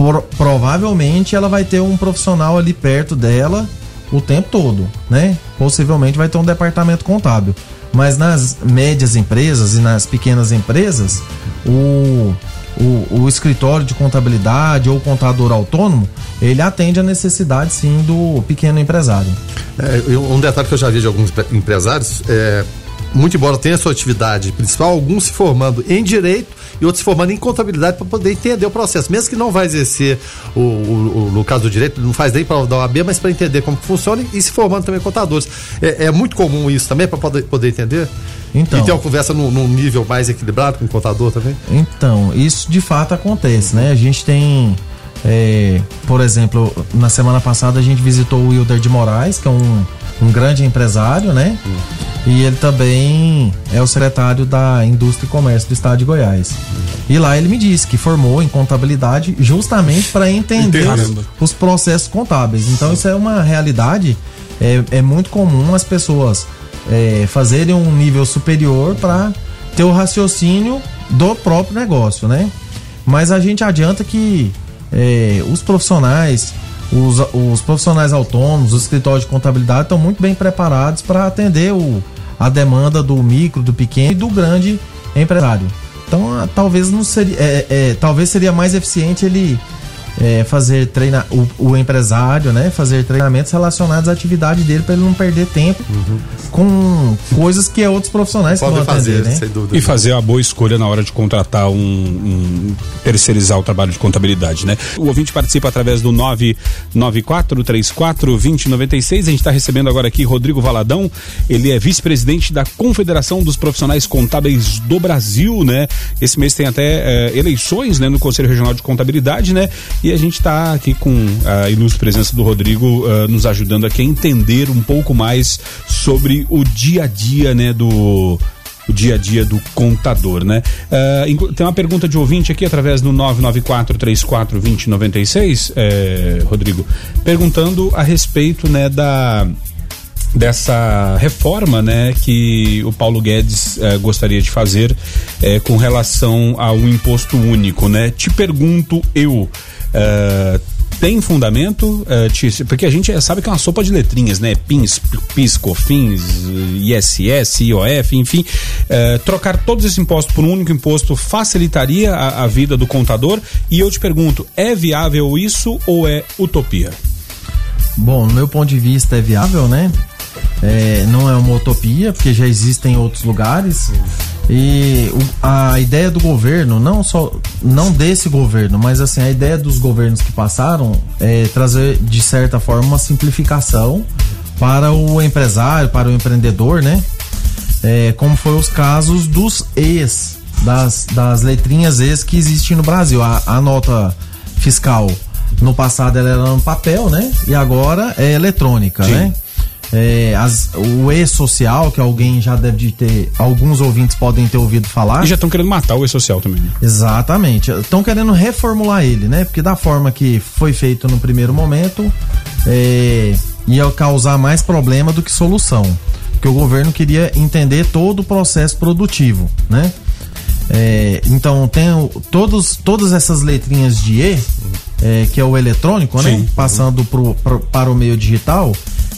por, provavelmente ela vai ter um profissional ali perto dela o tempo todo, né? Possivelmente vai ter um departamento contábil. Mas nas médias empresas e nas pequenas empresas, o, o, o escritório de contabilidade ou contador autônomo, ele atende a necessidade sim do pequeno empresário. É, um detalhe que eu já vi de alguns empresários é muito embora tenha sua atividade principal, alguns se formando em direito e outros se formando em contabilidade para poder entender o processo. Mesmo que não vai exercer o, o, o no caso do direito, não faz nem para da OAB, mas para entender como funciona e se formando também contadores. É, é muito comum isso também para poder, poder entender? Então, e ter uma conversa num, num, nível mais equilibrado com o contador também? Então, isso de fato acontece, né? A gente tem, é, por exemplo, na semana passada a gente visitou o Wilder de Moraes, que é um, um grande empresário, né? E ele também é o secretário da Indústria e Comércio do Estado de Goiás. E lá ele me disse que formou em contabilidade justamente para entender os, os, processos contábeis. Então, isso é uma realidade, é, é muito comum as pessoas é, fazerem um nível superior para ter o raciocínio do próprio negócio, né? Mas a gente adianta que é, os profissionais, os, os profissionais autônomos, os escritórios de contabilidade estão muito bem preparados para atender o, a demanda do micro, do pequeno e do grande empresário. Então, talvez não seria, é, é, talvez seria mais eficiente ele é, fazer treinar o, o, empresário, né? Fazer treinamentos relacionados à atividade dele para ele não perder tempo uhum. com coisas que é outros profissionais Podem fazer, atender, né? sem dúvida. E fazer a boa escolha na hora de contratar um, um, terceirizar o trabalho de contabilidade, né? O ouvinte participa através do 994 34 2096. A gente está recebendo agora aqui Rodrigo Valadão. Ele é vice-presidente da Confederação dos Profissionais Contábeis do Brasil, né? Esse mês tem até é, eleições, né, no Conselho Regional de Contabilidade, né? E a gente está aqui com a ilustre presença do Rodrigo uh, nos ajudando aqui a entender um pouco mais sobre o dia a dia, né, do o dia a dia do contador, né? Uh, tem uma pergunta de ouvinte aqui através do 994-34-2096, é, Rodrigo, perguntando a respeito, né, da dessa reforma, né, que o Paulo Guedes eh, gostaria de fazer eh, com relação ao imposto único, né? Te pergunto eu, uh, tem fundamento? Uh, porque a gente sabe que é uma sopa de letrinhas, né? PINS, PIS, COFINS, ISS, IOF, enfim. Uh, trocar todos esses impostos por um único imposto facilitaria a, a vida do contador? E eu te pergunto, é viável isso ou é utopia? Bom, no meu ponto de vista é viável, né? É, não é uma utopia, porque já existem outros lugares. E a ideia do governo, não só não desse governo, mas assim, a ideia dos governos que passaram é trazer de certa forma uma simplificação para o empresário, para o empreendedor, né? É, como foi os casos dos ex, das, das letrinhas ex que existem no Brasil. A, a nota fiscal no passado ela era no papel, né? E agora é eletrônica, Sim. né? É, as, o e-social, que alguém já deve ter, alguns ouvintes podem ter ouvido falar. E já estão querendo matar o e-social também. Né? Exatamente. Estão querendo reformular ele, né? Porque da forma que foi feito no primeiro momento, é, ia causar mais problema do que solução. Porque o governo queria entender todo o processo produtivo, né? É, então tem todos, todas essas letrinhas de E, é, que é o eletrônico, né? Passando pro, pro, para o meio digital,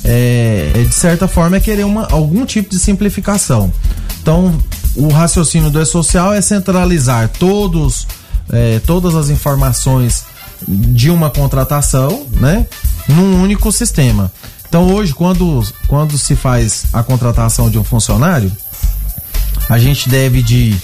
é, é, de certa forma, é querer uma, algum tipo de simplificação. Então, o raciocínio do E-Social é centralizar todos, é, todas as informações de uma contratação, né, num único sistema. Então, hoje, quando, quando se faz a contratação de um funcionário, a gente deve de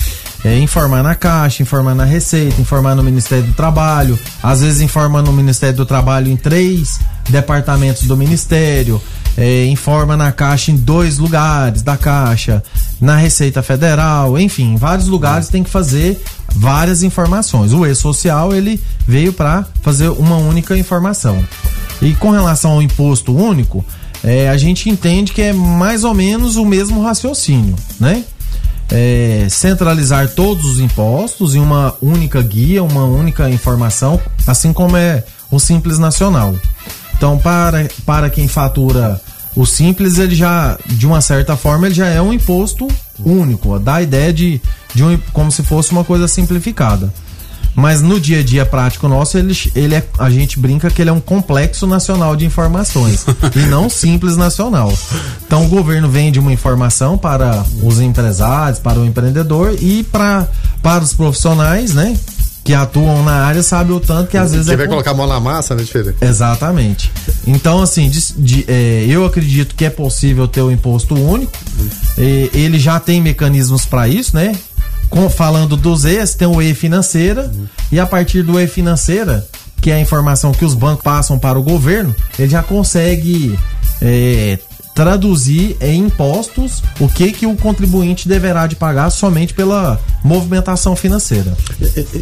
é, informar na Caixa, informar na Receita, informar no Ministério do Trabalho, às vezes informa no Ministério do Trabalho em três departamentos do Ministério, é, informa na Caixa em dois lugares da Caixa, na Receita Federal, enfim, em vários lugares tem que fazer várias informações. O E-Social ele veio para fazer uma única informação. E com relação ao imposto único, é, a gente entende que é mais ou menos o mesmo raciocínio, né? é, centralizar todos os impostos em uma única guia, uma única informação, assim como é o Simples Nacional. Então, para, para quem fatura o Simples, ele já, de uma certa forma, ele já é um imposto único, dá a ideia de, de um, como se fosse uma coisa simplificada. Mas no dia a dia prático nosso, ele, ele é, a gente brinca que ele é um complexo nacional de informações e não simples nacional. Então o governo vende uma informação para os empresários, para o empreendedor e para, para os profissionais, né? Que atuam na área sabem o tanto que às vezes Quem é vai colocar a mão na massa, né? Diferente. Exatamente. Então, assim, de- de- é, eu acredito que é possível ter o imposto único. E ele já tem mecanismos para isso, né? Com- falando dos E's, tem o E financeira. E a partir do E financeira, que é a informação que os bancos passam para o governo, ele já consegue é, traduzir em impostos o que, que o contribuinte deverá de pagar somente pela movimentação financeira.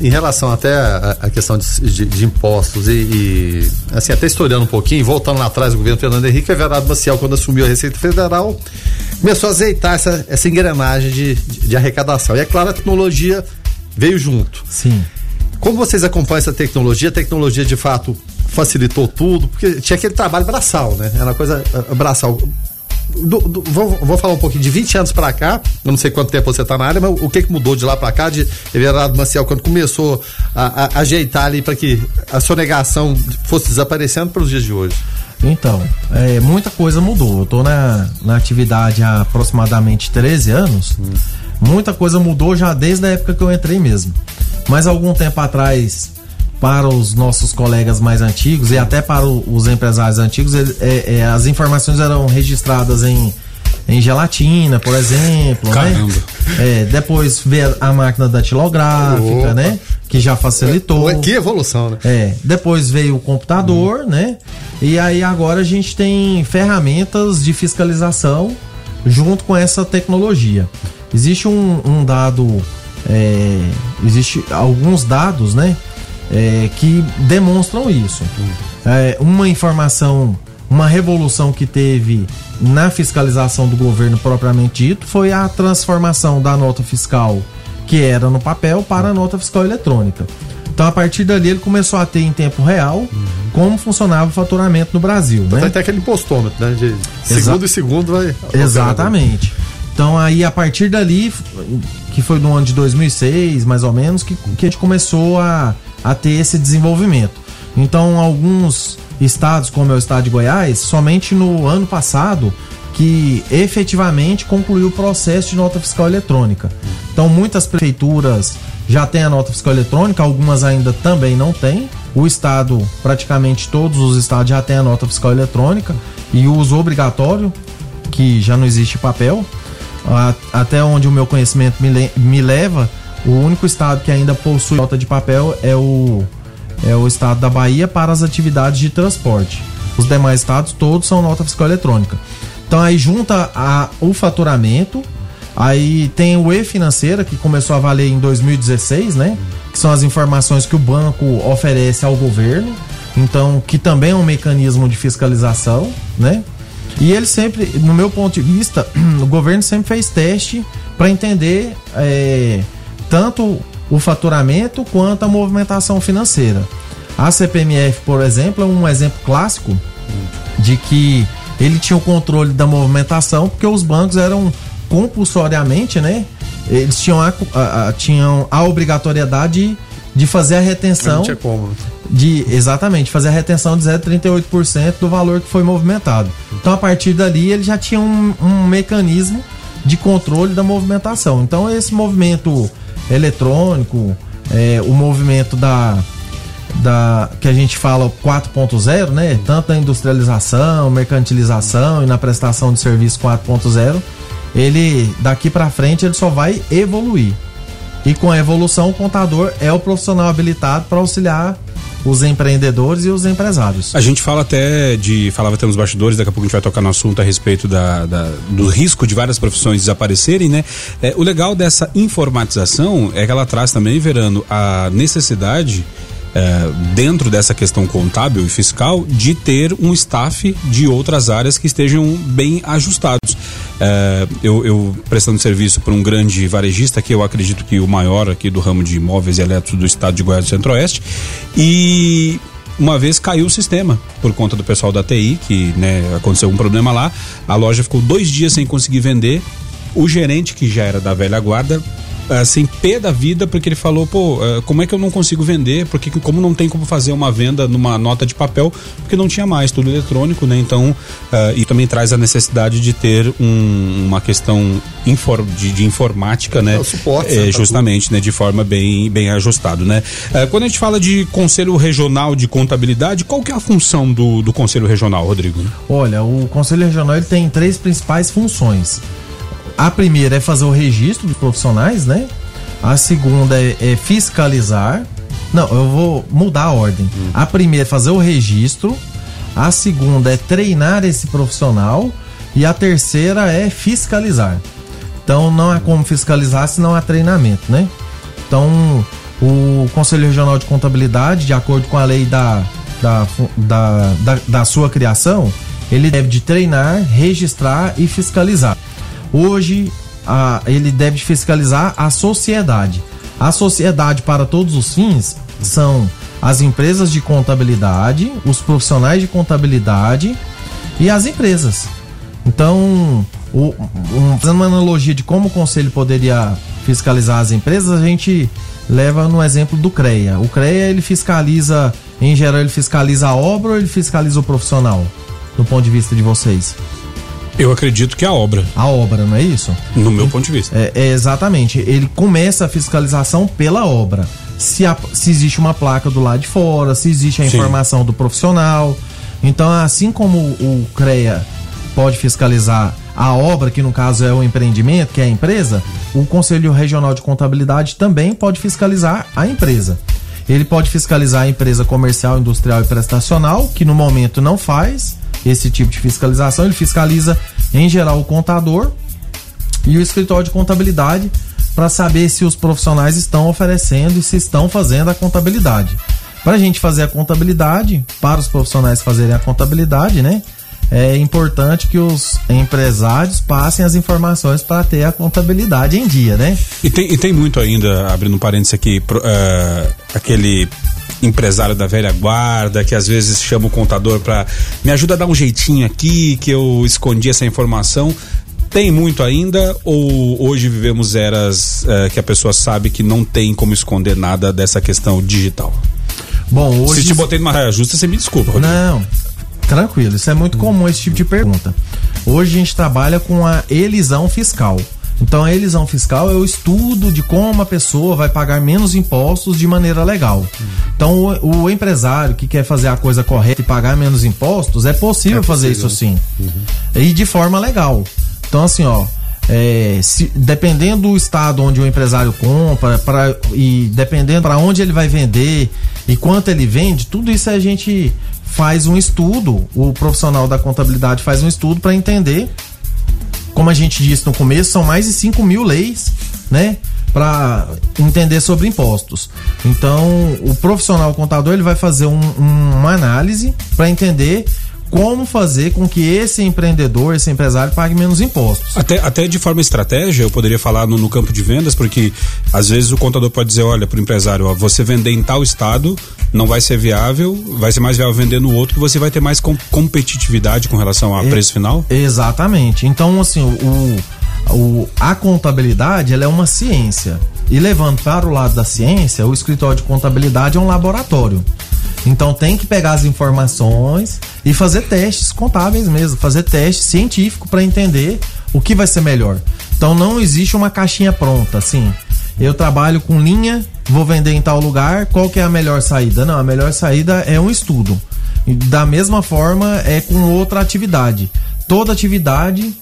Em relação até à questão de, de- de impostos e, e, assim, até historiando um pouquinho, voltando lá atrás, o governo Fernando Henrique, o Everardo Maciel, quando assumiu a Receita Federal, começou a azeitar essa, essa engrenagem de, de, de arrecadação. E é claro, a tecnologia veio junto. Sim. Como vocês acompanham essa tecnologia? A tecnologia de fato facilitou tudo, porque tinha aquele trabalho braçal, né? Era uma coisa ah, braçal. Do- do- vou, vou falar um pouquinho de 20 anos pra cá, eu não sei quanto tempo você tá na área, mas o que, que mudou de lá pra cá, de Everardo Maciel, quando começou a, a ajeitar ali para que a sonegação fosse desaparecendo para os dias de hoje? Então, é, muita coisa mudou. Eu tô na, na atividade há aproximadamente 13 anos. Muita coisa mudou já desde a época que eu entrei mesmo. Mas algum tempo atrás, para os nossos colegas mais antigos e até para o- os empresários antigos, é, é, as informações eram registradas em, em gelatina, por exemplo. Caramba. Né? É, depois veio a máquina datilográfica, Opa. É, né? Que já facilitou. Que evolução, né? É, depois veio o computador, né? E aí agora a gente tem ferramentas de fiscalização junto com essa tecnologia. Existe um, um dado, é, existe alguns dados, né? É, que demonstram isso. É, uma informação, uma revolução que teve na fiscalização do governo propriamente dito foi a transformação da nota fiscal que era no papel para a nota fiscal eletrônica. Então, a partir dali, ele começou a ter em tempo real como funcionava o faturamento no Brasil. Então né? até aquele impostômetro, né? De segundo e segundo vai. Exatamente. Então aí a partir dali, que foi no ano de 2006, mais ou menos, que, que a gente começou a, a ter esse desenvolvimento. Então alguns estados, como é o estado de Goiás, somente no ano passado que efetivamente concluiu o processo de nota fiscal eletrônica. Então muitas prefeituras já têm a nota fiscal eletrônica, algumas ainda também não têm. O estado, praticamente todos os estados já têm a nota fiscal eletrônica e o uso obrigatório que já não existe papel. Até onde o meu conhecimento me leva, o único estado que ainda possui nota de papel é o, é o estado da Bahia para as atividades de transporte. Os demais estados todos são nota fiscal eletrônica. Então aí junta a, o faturamento, aí tem o e-financeira que começou a valer em 2016, né? Que são as informações que o banco oferece ao governo. Então, que também é um mecanismo de fiscalização, né? E ele sempre, no meu ponto de vista, o governo sempre fez teste para entender é, tanto o faturamento quanto a movimentação financeira. A CPMF, por exemplo, é um exemplo clássico de que ele tinha o controle da movimentação porque os bancos eram compulsoriamente, né? Eles tinham a, a- a- tinham a obrigatoriedade de fazer a retenção Não como. de exatamente fazer a retenção de 0,38% do valor que foi movimentado. Então a partir dali ele já tinha um, um mecanismo de controle da movimentação. Então esse movimento eletrônico, é, o movimento da da que a gente fala 4.0, né? Tanto na industrialização, mercantilização e na prestação de serviço 4.0, ele daqui para frente ele só vai evoluir. E com a evolução, o contador é o profissional habilitado para auxiliar os empreendedores e os empresários. A gente fala até de. Falava até nos bastidores, daqui a pouco a gente vai tocar no assunto a respeito da, da- do risco de várias profissões desaparecerem, né? É, o legal dessa informatização é que ela traz também, Verano, a necessidade. É, dentro dessa questão contábil e fiscal, de ter um staff de outras áreas que estejam bem ajustados. É, eu, eu prestando serviço para um grande varejista, que eu acredito que o maior aqui do ramo de imóveis e elétricos do estado de Goiás do Centro-Oeste, e uma vez caiu o sistema por conta do pessoal da TI, que né, aconteceu um problema lá. A loja ficou dois dias sem conseguir vender. O gerente, que já era da velha guarda, assim, pé da vida, porque ele falou, pô, uh, como é que eu não consigo vender? Porque como não tem como fazer uma venda numa nota de papel, porque não tinha mais, tudo eletrônico, né? Então, uh, e também traz a necessidade de ter um, uma questão infor, de, de, informática, né? É o suporte. É, justamente, né? De forma bem, bem ajustado, né? Uh, quando a gente fala de Conselho Regional de Contabilidade, qual que é a função do, do Conselho Regional, Rodrigo? Olha, o Conselho Regional ele tem três principais funções. A primeira é fazer o registro dos profissionais, né? A segunda é, é fiscalizar. Não, eu vou mudar a ordem. A primeira é fazer o registro. A segunda é treinar esse profissional. E a terceira é fiscalizar. Então não há como fiscalizar se não há treinamento, né? Então o Conselho Regional de Contabilidade, de acordo com a lei da, da, da, da, da sua criação, ele deve de treinar, registrar e fiscalizar. Hoje, a, ele deve fiscalizar a sociedade. A sociedade, para todos os fins, são as empresas de contabilidade, os profissionais de contabilidade e as empresas. Então, o, um, fazendo uma analogia de como o conselho poderia fiscalizar as empresas, a gente leva no exemplo do CREA. O CREA ele fiscaliza, em geral, ele fiscaliza a obra ou ele fiscaliza o profissional, do ponto de vista de vocês? Eu acredito que é a obra. A obra, não é isso? No meu ponto de vista. É, é exatamente. Ele começa a fiscalização pela obra. Se, a, se existe uma placa do lado de fora, se existe a Sim. informação do profissional. Então, assim como o CREA pode fiscalizar a obra, que no caso é o empreendimento, que é a empresa, o Conselho Regional de Contabilidade também pode fiscalizar a empresa. Ele pode fiscalizar a empresa comercial, industrial e prestacional, que no momento não faz, esse tipo de fiscalização. Ele fiscaliza, em geral, o contador e o escritório de contabilidade para saber se os profissionais estão oferecendo e se estão fazendo a contabilidade. Para a gente fazer a contabilidade, para os profissionais fazerem a contabilidade, né? É importante que os empresários passem as informações para ter a contabilidade em dia, né? E tem, e tem muito ainda, abrindo um parênteses aqui, uh, aquele empresário da velha guarda que às vezes chama o contador para me ajuda a dar um jeitinho aqui que eu escondi essa informação tem muito ainda ou hoje vivemos eras uh, que a pessoa sabe que não tem como esconder nada dessa questão digital? Bom, hoje. Se te botei numa raia justa, você me desculpa. Rodrigo. Não, tranquilo. Isso é muito comum esse tipo de pergunta. Hoje a gente trabalha com a elisão fiscal. Então a elisão fiscal é o estudo de como a pessoa vai pagar menos impostos de maneira legal. Então o, o empresário que quer fazer a coisa correta e pagar menos impostos, é possível, é possível. fazer isso sim. Uhum. E de forma legal. Então assim, ó, é, se, dependendo do estado onde o empresário compra pra, e dependendo para onde ele vai vender e quanto ele vende, tudo isso a gente faz um estudo, o profissional da contabilidade faz um estudo para entender como a gente disse no começo, são mais de 5 mil leis, né? Para entender sobre impostos. Então, o profissional contador ele vai fazer um, um, uma análise para entender como fazer com que esse empreendedor, esse empresário pague menos impostos. Até, até de forma estratégia, eu poderia falar no, no campo de vendas, porque às vezes o contador pode dizer, olha, para o empresário, ó, você vender em tal estado não vai ser viável, vai ser mais viável vender no outro que você vai ter mais com, competitividade com relação a é, preço final? Exatamente. Então, assim, o, o, a contabilidade ela é uma ciência. E levando para o lado da ciência, o escritório de contabilidade é um laboratório. Então tem que pegar as informações e fazer testes contábeis mesmo, fazer teste científico para entender o que vai ser melhor. Então não existe uma caixinha pronta, assim. Eu trabalho com linha, vou vender em tal lugar, qual que é a melhor saída? Não, a melhor saída é um estudo. Da mesma forma é com outra atividade. Toda atividade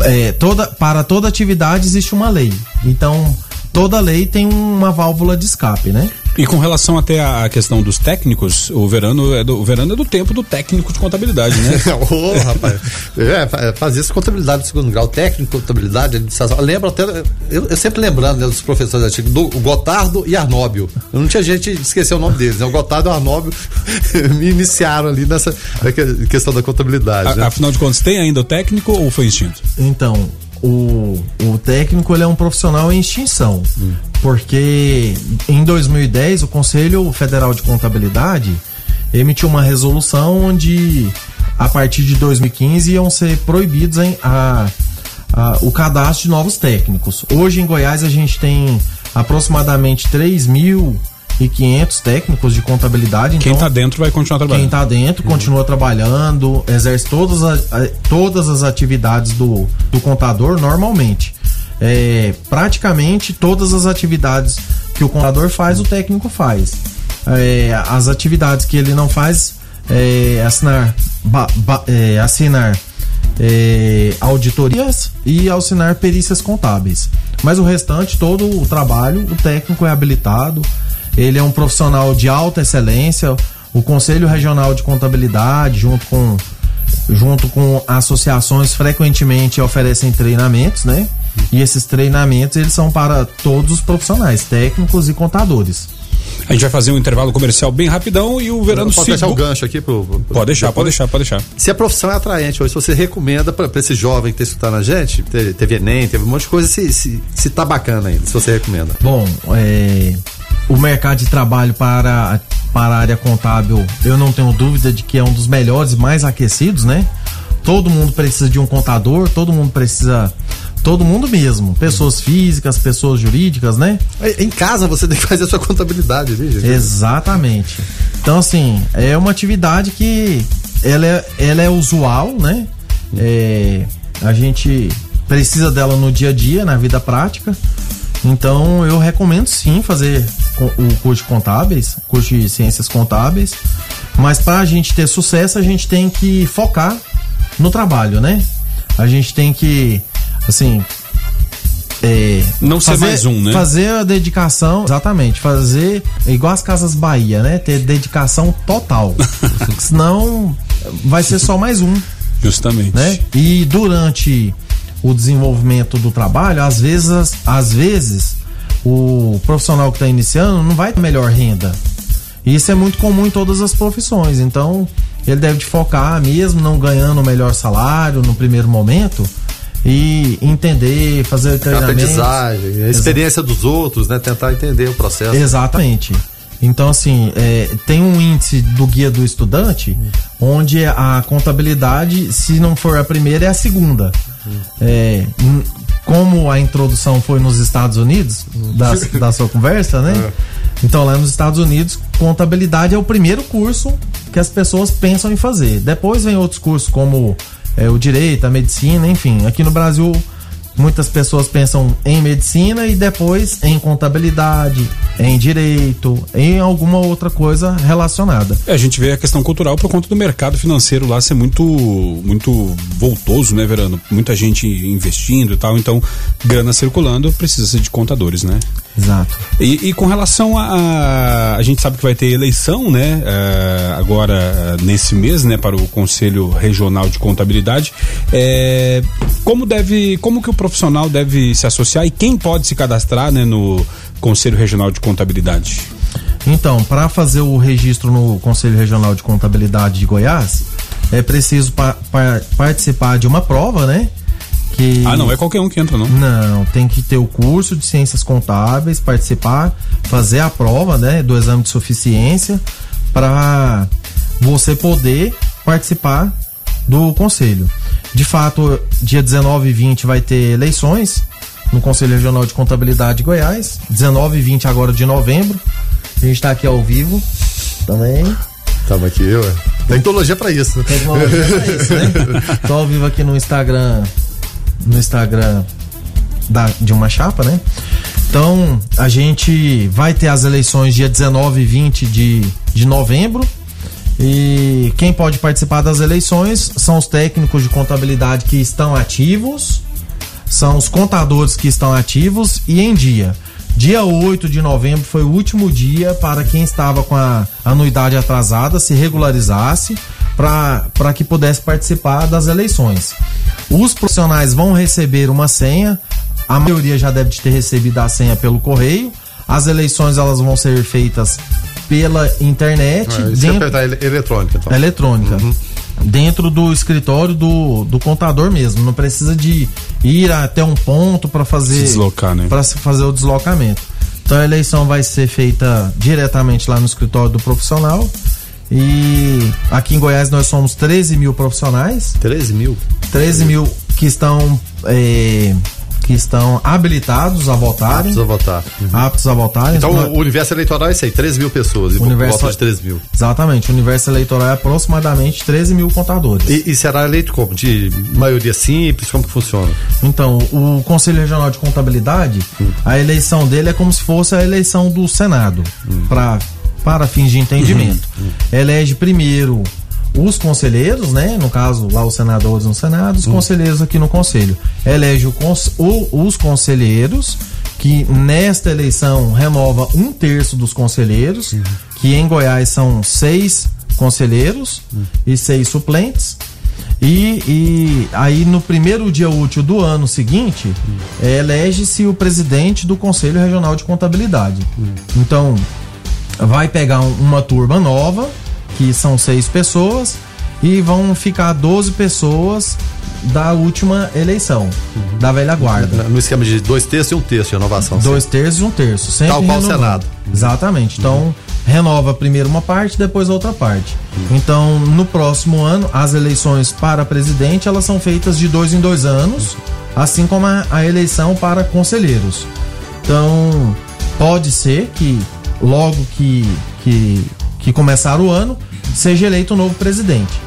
é, toda, para toda atividade existe uma lei. Então, toda lei tem uma válvula de escape, né? E com relação até à questão dos técnicos, o verano é do, o verano é do tempo do técnico de contabilidade, né? Ô, oh, rapaz. É, fazia isso contabilidade de segundo grau, técnico de contabilidade, administração. Lembro até, eu, eu sempre lembrando né, dos professores antigos, do Gotardo e Arnóbio. Eu não tinha gente esquecer o nome deles, né? O Gotardo e o Arnóbio me iniciaram ali nessa questão da contabilidade. A, né? Afinal de contas, tem ainda o técnico ou foi extinto? Então, o, o técnico ele é um profissional em extinção. Hum. Porque em 2010 o Conselho Federal de Contabilidade emitiu uma resolução onde a partir de 2015 iam ser proibidos a, ah, o cadastro de novos técnicos. Hoje em Goiás a gente tem aproximadamente 3 mil e 500 técnicos de contabilidade. Quem então, está dentro vai continuar trabalhando. Quem está dentro continua trabalhando, exerce todas as, todas as atividades do, do contador normalmente. É, praticamente todas as atividades que o contador faz, o técnico faz. É, as atividades que ele não faz, é, assinar, ba, ba, é, assinar é, auditorias e assinar perícias contábeis. Mas o restante, todo o trabalho, o técnico é habilitado, ele é um profissional de alta excelência. O Conselho Regional de Contabilidade, junto com, junto com associações, frequentemente oferecem treinamentos, né? E esses treinamentos eles são para todos os profissionais, técnicos e contadores. A gente vai fazer um intervalo comercial bem rapidão e o Verano Pode deixar o gancho aqui pro, pro Pode deixar, depois. pode deixar, pode deixar. Se a profissão é atraente hoje, se você recomenda para esse jovem que está escutando a gente, teve, teve Enem, teve um monte de coisa, se, se, se tá bacana ainda, se você recomenda. Bom, é, o mercado de trabalho para, para a área contábil, eu não tenho dúvida de que é um dos melhores, mais aquecidos, né? Todo mundo precisa de um contador, todo mundo precisa todo mundo mesmo. Pessoas físicas, pessoas jurídicas, né? Em casa você tem que fazer a sua contabilidade, viu, Exatamente. Então, assim, é uma atividade que ela é, ela é usual, né? É, a gente precisa dela no dia a dia, na vida prática. Então, eu recomendo sim fazer o curso de contábeis, curso de ciências contábeis. Mas para a gente ter sucesso, a gente tem que focar no trabalho, né? A gente tem que assim. É, não ser fazer, mais um, né? Fazer a dedicação, exatamente, fazer igual as Casas Bahia, né? Ter dedicação total. Senão vai ser só mais um. Justamente. Né? E durante o desenvolvimento do trabalho, às vezes, às vezes o profissional que está iniciando não vai ter melhor renda. E isso é muito comum em todas as profissões. Então, ele deve focar mesmo não ganhando o melhor salário no primeiro momento e entender, fazer treinamento. Aprendizagem, a experiência Exato. dos outros, né? Tentar entender o processo. Exatamente. Então, assim, é, tem um índice do guia do estudante onde a contabilidade, se não for a primeira, é a segunda. É, como a introdução foi nos Estados Unidos, da, da sua conversa, né? É. Então, lá nos Estados Unidos, contabilidade é o primeiro curso que as pessoas pensam em fazer. Depois vem outros cursos como é, o direito, a medicina, enfim. Aqui no Brasil, muitas pessoas pensam em medicina e depois em contabilidade, em direito, em alguma outra coisa relacionada. É, a gente vê a questão cultural por conta do mercado financeiro lá ser muito muito voltoso, né, Verano? Muita gente investindo e tal, então grana circulando precisa de contadores, né? Exato. E, e, com relação a, a. gente sabe que vai ter eleição, né? Uh, agora, uh, nesse mês, né? Para o Conselho Regional de Contabilidade. É, como deve. Como que o profissional deve se associar e quem pode se cadastrar, né? No Conselho Regional de Contabilidade? Então, para fazer o registro no Conselho Regional de Contabilidade de Goiás, é preciso pa pa participar de uma prova, né? Que... Ah, não é qualquer um que entra, não? Não, tem que ter o curso de ciências contábeis, participar, fazer a prova, né, do exame de suficiência para você poder participar do conselho. De fato, dia 19 e 20 vai ter eleições no Conselho Regional de Contabilidade de Goiás, 19 e 20 agora de novembro. A gente está aqui ao vivo também. Estamos aqui, ué. Tecnologia para isso. Tecnologia para isso, né? Tô ao vivo aqui no Instagram no Instagram da, de uma chapa, né? Então, a gente vai ter as eleições dia 19 e 20 de, de novembro. E quem pode participar das eleições são os técnicos de contabilidade que estão ativos, são os contadores que estão ativos e em dia. Dia 8 de novembro foi o último dia para quem estava com a anuidade atrasada se regularizasse para que pudesse participar das eleições. Os profissionais vão receber uma senha, a maioria já deve ter recebido a senha pelo correio. As eleições elas vão ser feitas pela internet. Isso dentro... é eletrônica, então. Eletrônica. Uhum. Dentro do escritório do, do contador mesmo. Não precisa de ir até um ponto para fazer. Se deslocar, né? Para fazer o deslocamento. Então a eleição vai ser feita diretamente lá no escritório do profissional. E aqui em Goiás nós somos 13 mil profissionais. 13 mil? 13 mil que estão é, que estão habilitados a votarem. Aptos a votar. Uhum. Aptos a votarem. Então o universo eleitoral é isso aí, 13 mil pessoas. E universo, voto de 13 mil. Exatamente. O universo eleitoral é aproximadamente 13 mil contadores. E, e será eleito como? De maioria simples? Como que funciona? Então, o Conselho Regional de Contabilidade, hum. a eleição dele é como se fosse a eleição do Senado. Hum. Pra, para fins de entendimento. Hum. Elege primeiro os conselheiros, né? No caso, lá os senadores no Senado, os hum. conselheiros aqui no Conselho. Elege o, o, os conselheiros, que nesta eleição renova um terço dos conselheiros, uhum. que em Goiás são seis conselheiros uhum. e seis suplentes. E, e, aí no primeiro dia útil do ano seguinte, uhum. é, elege-se o presidente do Conselho Regional de Contabilidade. Então, vai pegar um, uma turma nova, que são seis pessoas, e vão ficar 12 pessoas da última eleição, uhum. da velha guarda. No esquema de dois terços e um terço de renovação. Dois sim. terços e um terço. Sempre Tal qual o Senado. Exatamente. Então, uhum. renova primeiro uma parte, depois outra parte. Uhum. Então, no próximo ano, as eleições para presidente, elas são feitas de dois em dois anos, uhum. assim como a, a eleição para conselheiros. Então, pode ser que logo que, que, que começar o ano, seja eleito um novo presidente.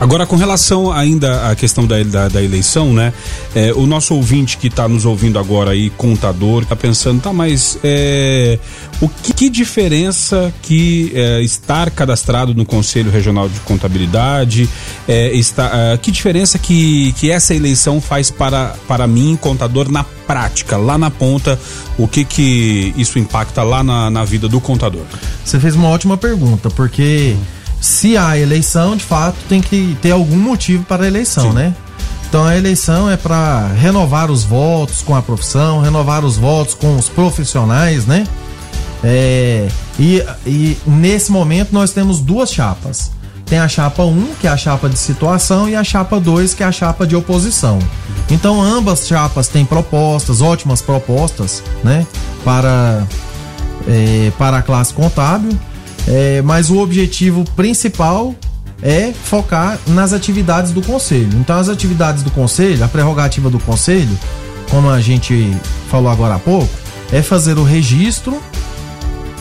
Agora, com relação ainda à questão da, da, da eleição, né? É, o nosso ouvinte que está nos ouvindo agora aí, contador, está pensando, tá, mas é, o que, que, diferença que é, estar cadastrado no Conselho Regional de Contabilidade, é, está, é, que diferença que, que essa eleição faz para, para mim, contador, na prática, lá na ponta, o que que isso impacta lá na, na vida do contador? Você fez uma ótima pergunta, porque... Hum se há eleição, de fato, tem que ter algum motivo para a eleição, Sim. né? Então a eleição é para renovar os votos com a profissão, renovar os votos com os profissionais, né? É, e, e nesse momento nós temos duas chapas. Tem a chapa 1, que é a chapa de situação, e a chapa 2, que é a chapa de oposição. Então ambas chapas têm propostas, ótimas propostas, né? Para, é, para a classe contábil. É, mas o objetivo principal é focar nas atividades do conselho. Então, as atividades do conselho, a prerrogativa do conselho, como a gente falou agora há pouco, é fazer o registro,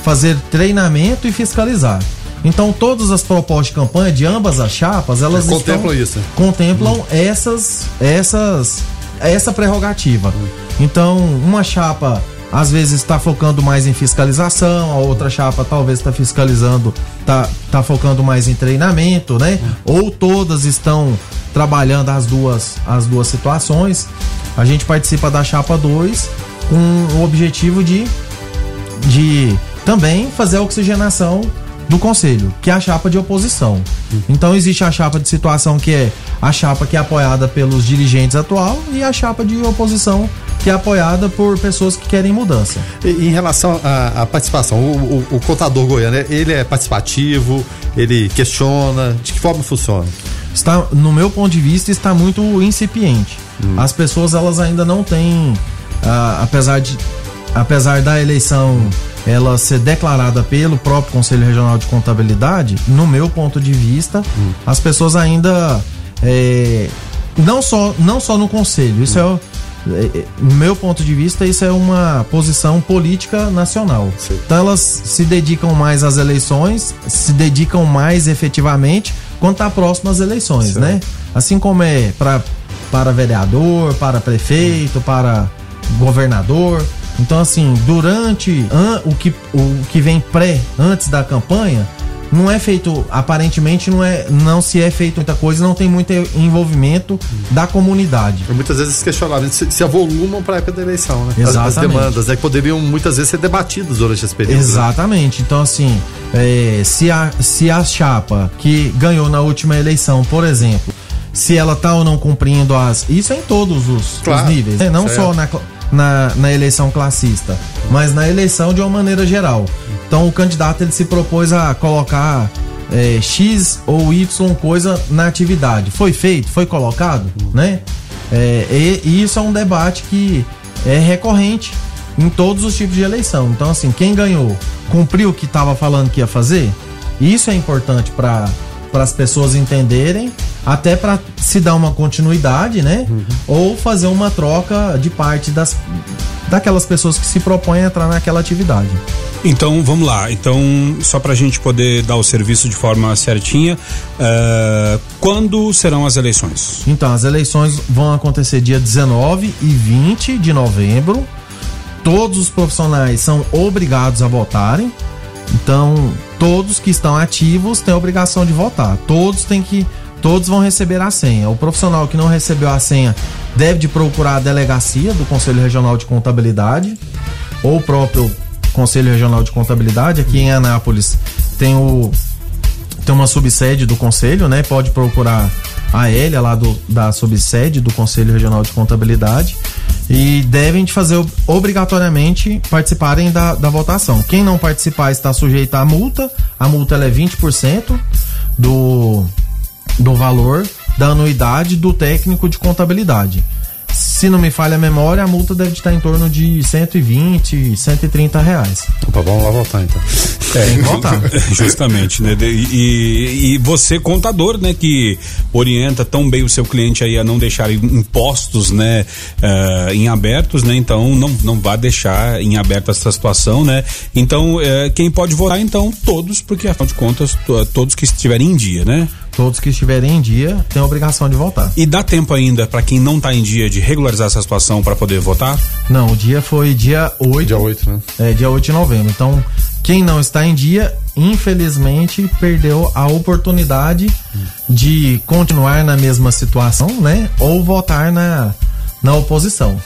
fazer treinamento e fiscalizar. Então, todas as propostas de campanha de ambas as chapas, elas contemplam estão, isso. Contemplam hum. essas, essas, essa prerrogativa. Hum. Então, uma chapa às vezes está focando mais em fiscalização, a outra chapa talvez está fiscalizando, está tá focando mais em treinamento, né? Ou todas estão trabalhando as duas, as duas situações. A gente participa da chapa 2 com o objetivo de, de também fazer a oxigenação do conselho, que é a chapa de oposição. Então existe a chapa de situação que é a chapa que é apoiada pelos dirigentes atual e a chapa de oposição que é apoiada por pessoas que querem mudança. E, em relação à, à participação, o, o, o, contador goiano, ele é participativo, ele questiona, de que forma funciona? Está, no meu ponto de vista, está muito incipiente. Hum. As pessoas elas ainda não têm, ah, apesar de, apesar da eleição ela ser declarada pelo próprio Conselho Regional de Contabilidade, no meu ponto de vista, hum. as pessoas ainda é, não só não só no conselho, isso hum. é no meu ponto de vista, isso é uma posição política nacional. Sim. Então elas se dedicam mais às eleições, se dedicam mais efetivamente quando está próximo às eleições, Sim. né? Assim como é pra, para vereador, para prefeito, para governador. Então, assim, durante an, o, que, o que vem pré, antes da campanha, não é feito, aparentemente não é, não se é feito muita coisa, não tem muito envolvimento da comunidade. Muitas vezes se questionamento se, se avolumam para a época da eleição, né? Exatamente. As, as demandas, né? Que poderiam muitas vezes ser debatidas durante esse período. Né? Exatamente. Né? Então, assim, é, se, a, se a chapa que ganhou na última eleição, por exemplo, se ela tá ou não cumprindo as. Isso é em todos os, claro, os níveis, né? não certo. só na na, na eleição classista, mas na eleição de uma maneira geral. Então o candidato ele se propôs a colocar é, X ou Y coisa na atividade. Foi feito? Foi colocado? Né? É, e, e, isso é um debate que é recorrente em todos os tipos de eleição. Então, assim, quem ganhou cumpriu o que estava falando que ia fazer? Isso é importante para as pessoas entenderem até para se dar uma continuidade, né? Uhum. Ou fazer uma troca de parte das daquelas pessoas que se propõem a entrar naquela atividade. Então, vamos lá. Então, só para a gente poder dar o serviço de forma certinha, uh, quando serão as eleições? Então, as eleições vão acontecer dia 19 e 20 de novembro. Todos os profissionais são obrigados a votarem. Então, todos que estão ativos têm a obrigação de votar. Todos têm que todos vão receber a senha. O profissional que não recebeu a senha deve de procurar a delegacia do Conselho Regional de Contabilidade ou o próprio Conselho Regional de Contabilidade. Aqui em Anápolis tem o tem uma subsede do conselho, né? Pode procurar a Elia lá do, da subsede do Conselho Regional de Contabilidade e devem de fazer obrigatoriamente participarem da, da votação. Quem não participar está sujeito à multa. A multa é 20% do, do valor da anuidade do técnico de contabilidade. Se não me falha a memória, a multa deve estar em torno de 120, 130 reais. Opa, vamos lá voltar então. É, Tem que voltar. Justamente, né? E, e você, contador, né, que orienta tão bem o seu cliente aí a não deixar impostos, né, uh, em abertos, né? Então não, não vá deixar em aberto essa situação, né? Então, uh, quem pode votar, então, todos, porque afinal de contas, todos que estiverem em dia, né? Todos que estiverem em dia têm a obrigação de votar. E dá tempo ainda para quem não está em dia de regularizar essa situação para poder votar? Não, o dia foi dia 8. Dia 8, né? É, dia 8 de novembro. Então, quem não está em dia, infelizmente, perdeu a oportunidade de continuar na mesma situação, né? Ou votar na, na oposição.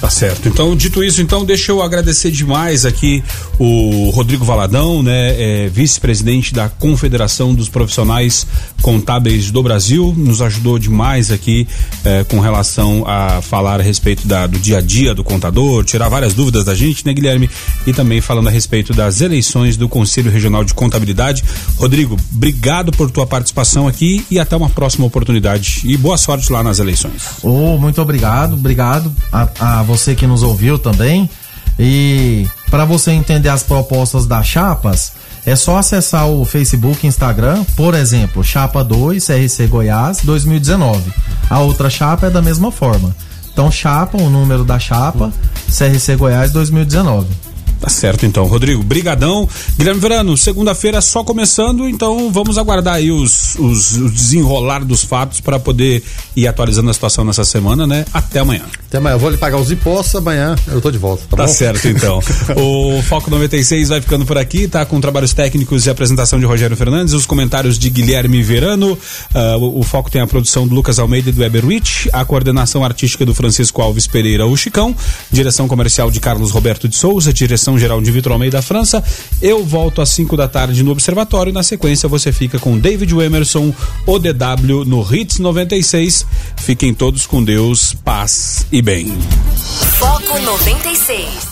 Tá certo. Então, dito isso, então, deixa eu agradecer demais aqui o Rodrigo Valadão, né, é, vice-presidente da Confederação dos Profissionais Contábeis do Brasil, nos ajudou demais aqui é, com relação a falar a respeito da, do dia a dia do contador, tirar várias dúvidas da gente, né, Guilherme? E também falando a respeito das eleições do Conselho Regional de Contabilidade. Rodrigo, obrigado por tua participação aqui e até uma próxima oportunidade. E boa sorte lá nas eleições. Oh, muito obrigado, obrigado a, a você que nos ouviu também. E para você entender as propostas das chapas, é só acessar o Facebook, Instagram, por exemplo, Chapa 2 CRC Goiás 2019. A outra chapa é da mesma forma. Então, chapa, o número da chapa, CRC Goiás 2019. Tá certo, então. Rodrigo, brigadão. Guilherme Verano, segunda-feira só começando, então vamos aguardar aí os, os, os desenrolar dos fatos para poder ir atualizando a situação nessa semana, né? Até amanhã. Até amanhã. Eu vou lhe pagar os impostos, amanhã eu tô de volta, tá, tá certo, então. o Foco 96 vai ficando por aqui, tá? Com trabalhos técnicos e apresentação de Rogério Fernandes, os comentários de Guilherme Verano. Uh, o, o, Foco tem a produção do Lucas Almeida e do Weber Rich, a coordenação artística do Francisco Alves Pereira, o Chicão, direção comercial de Carlos Roberto de Souza, direção direção-geral de Vitor Almeida França. Eu volto às 5 da tarde no Observatório. Na sequência, você fica com David Emerson, ODW, no Hits 96. Fiquem todos com Deus, paz e bem. Foco 96.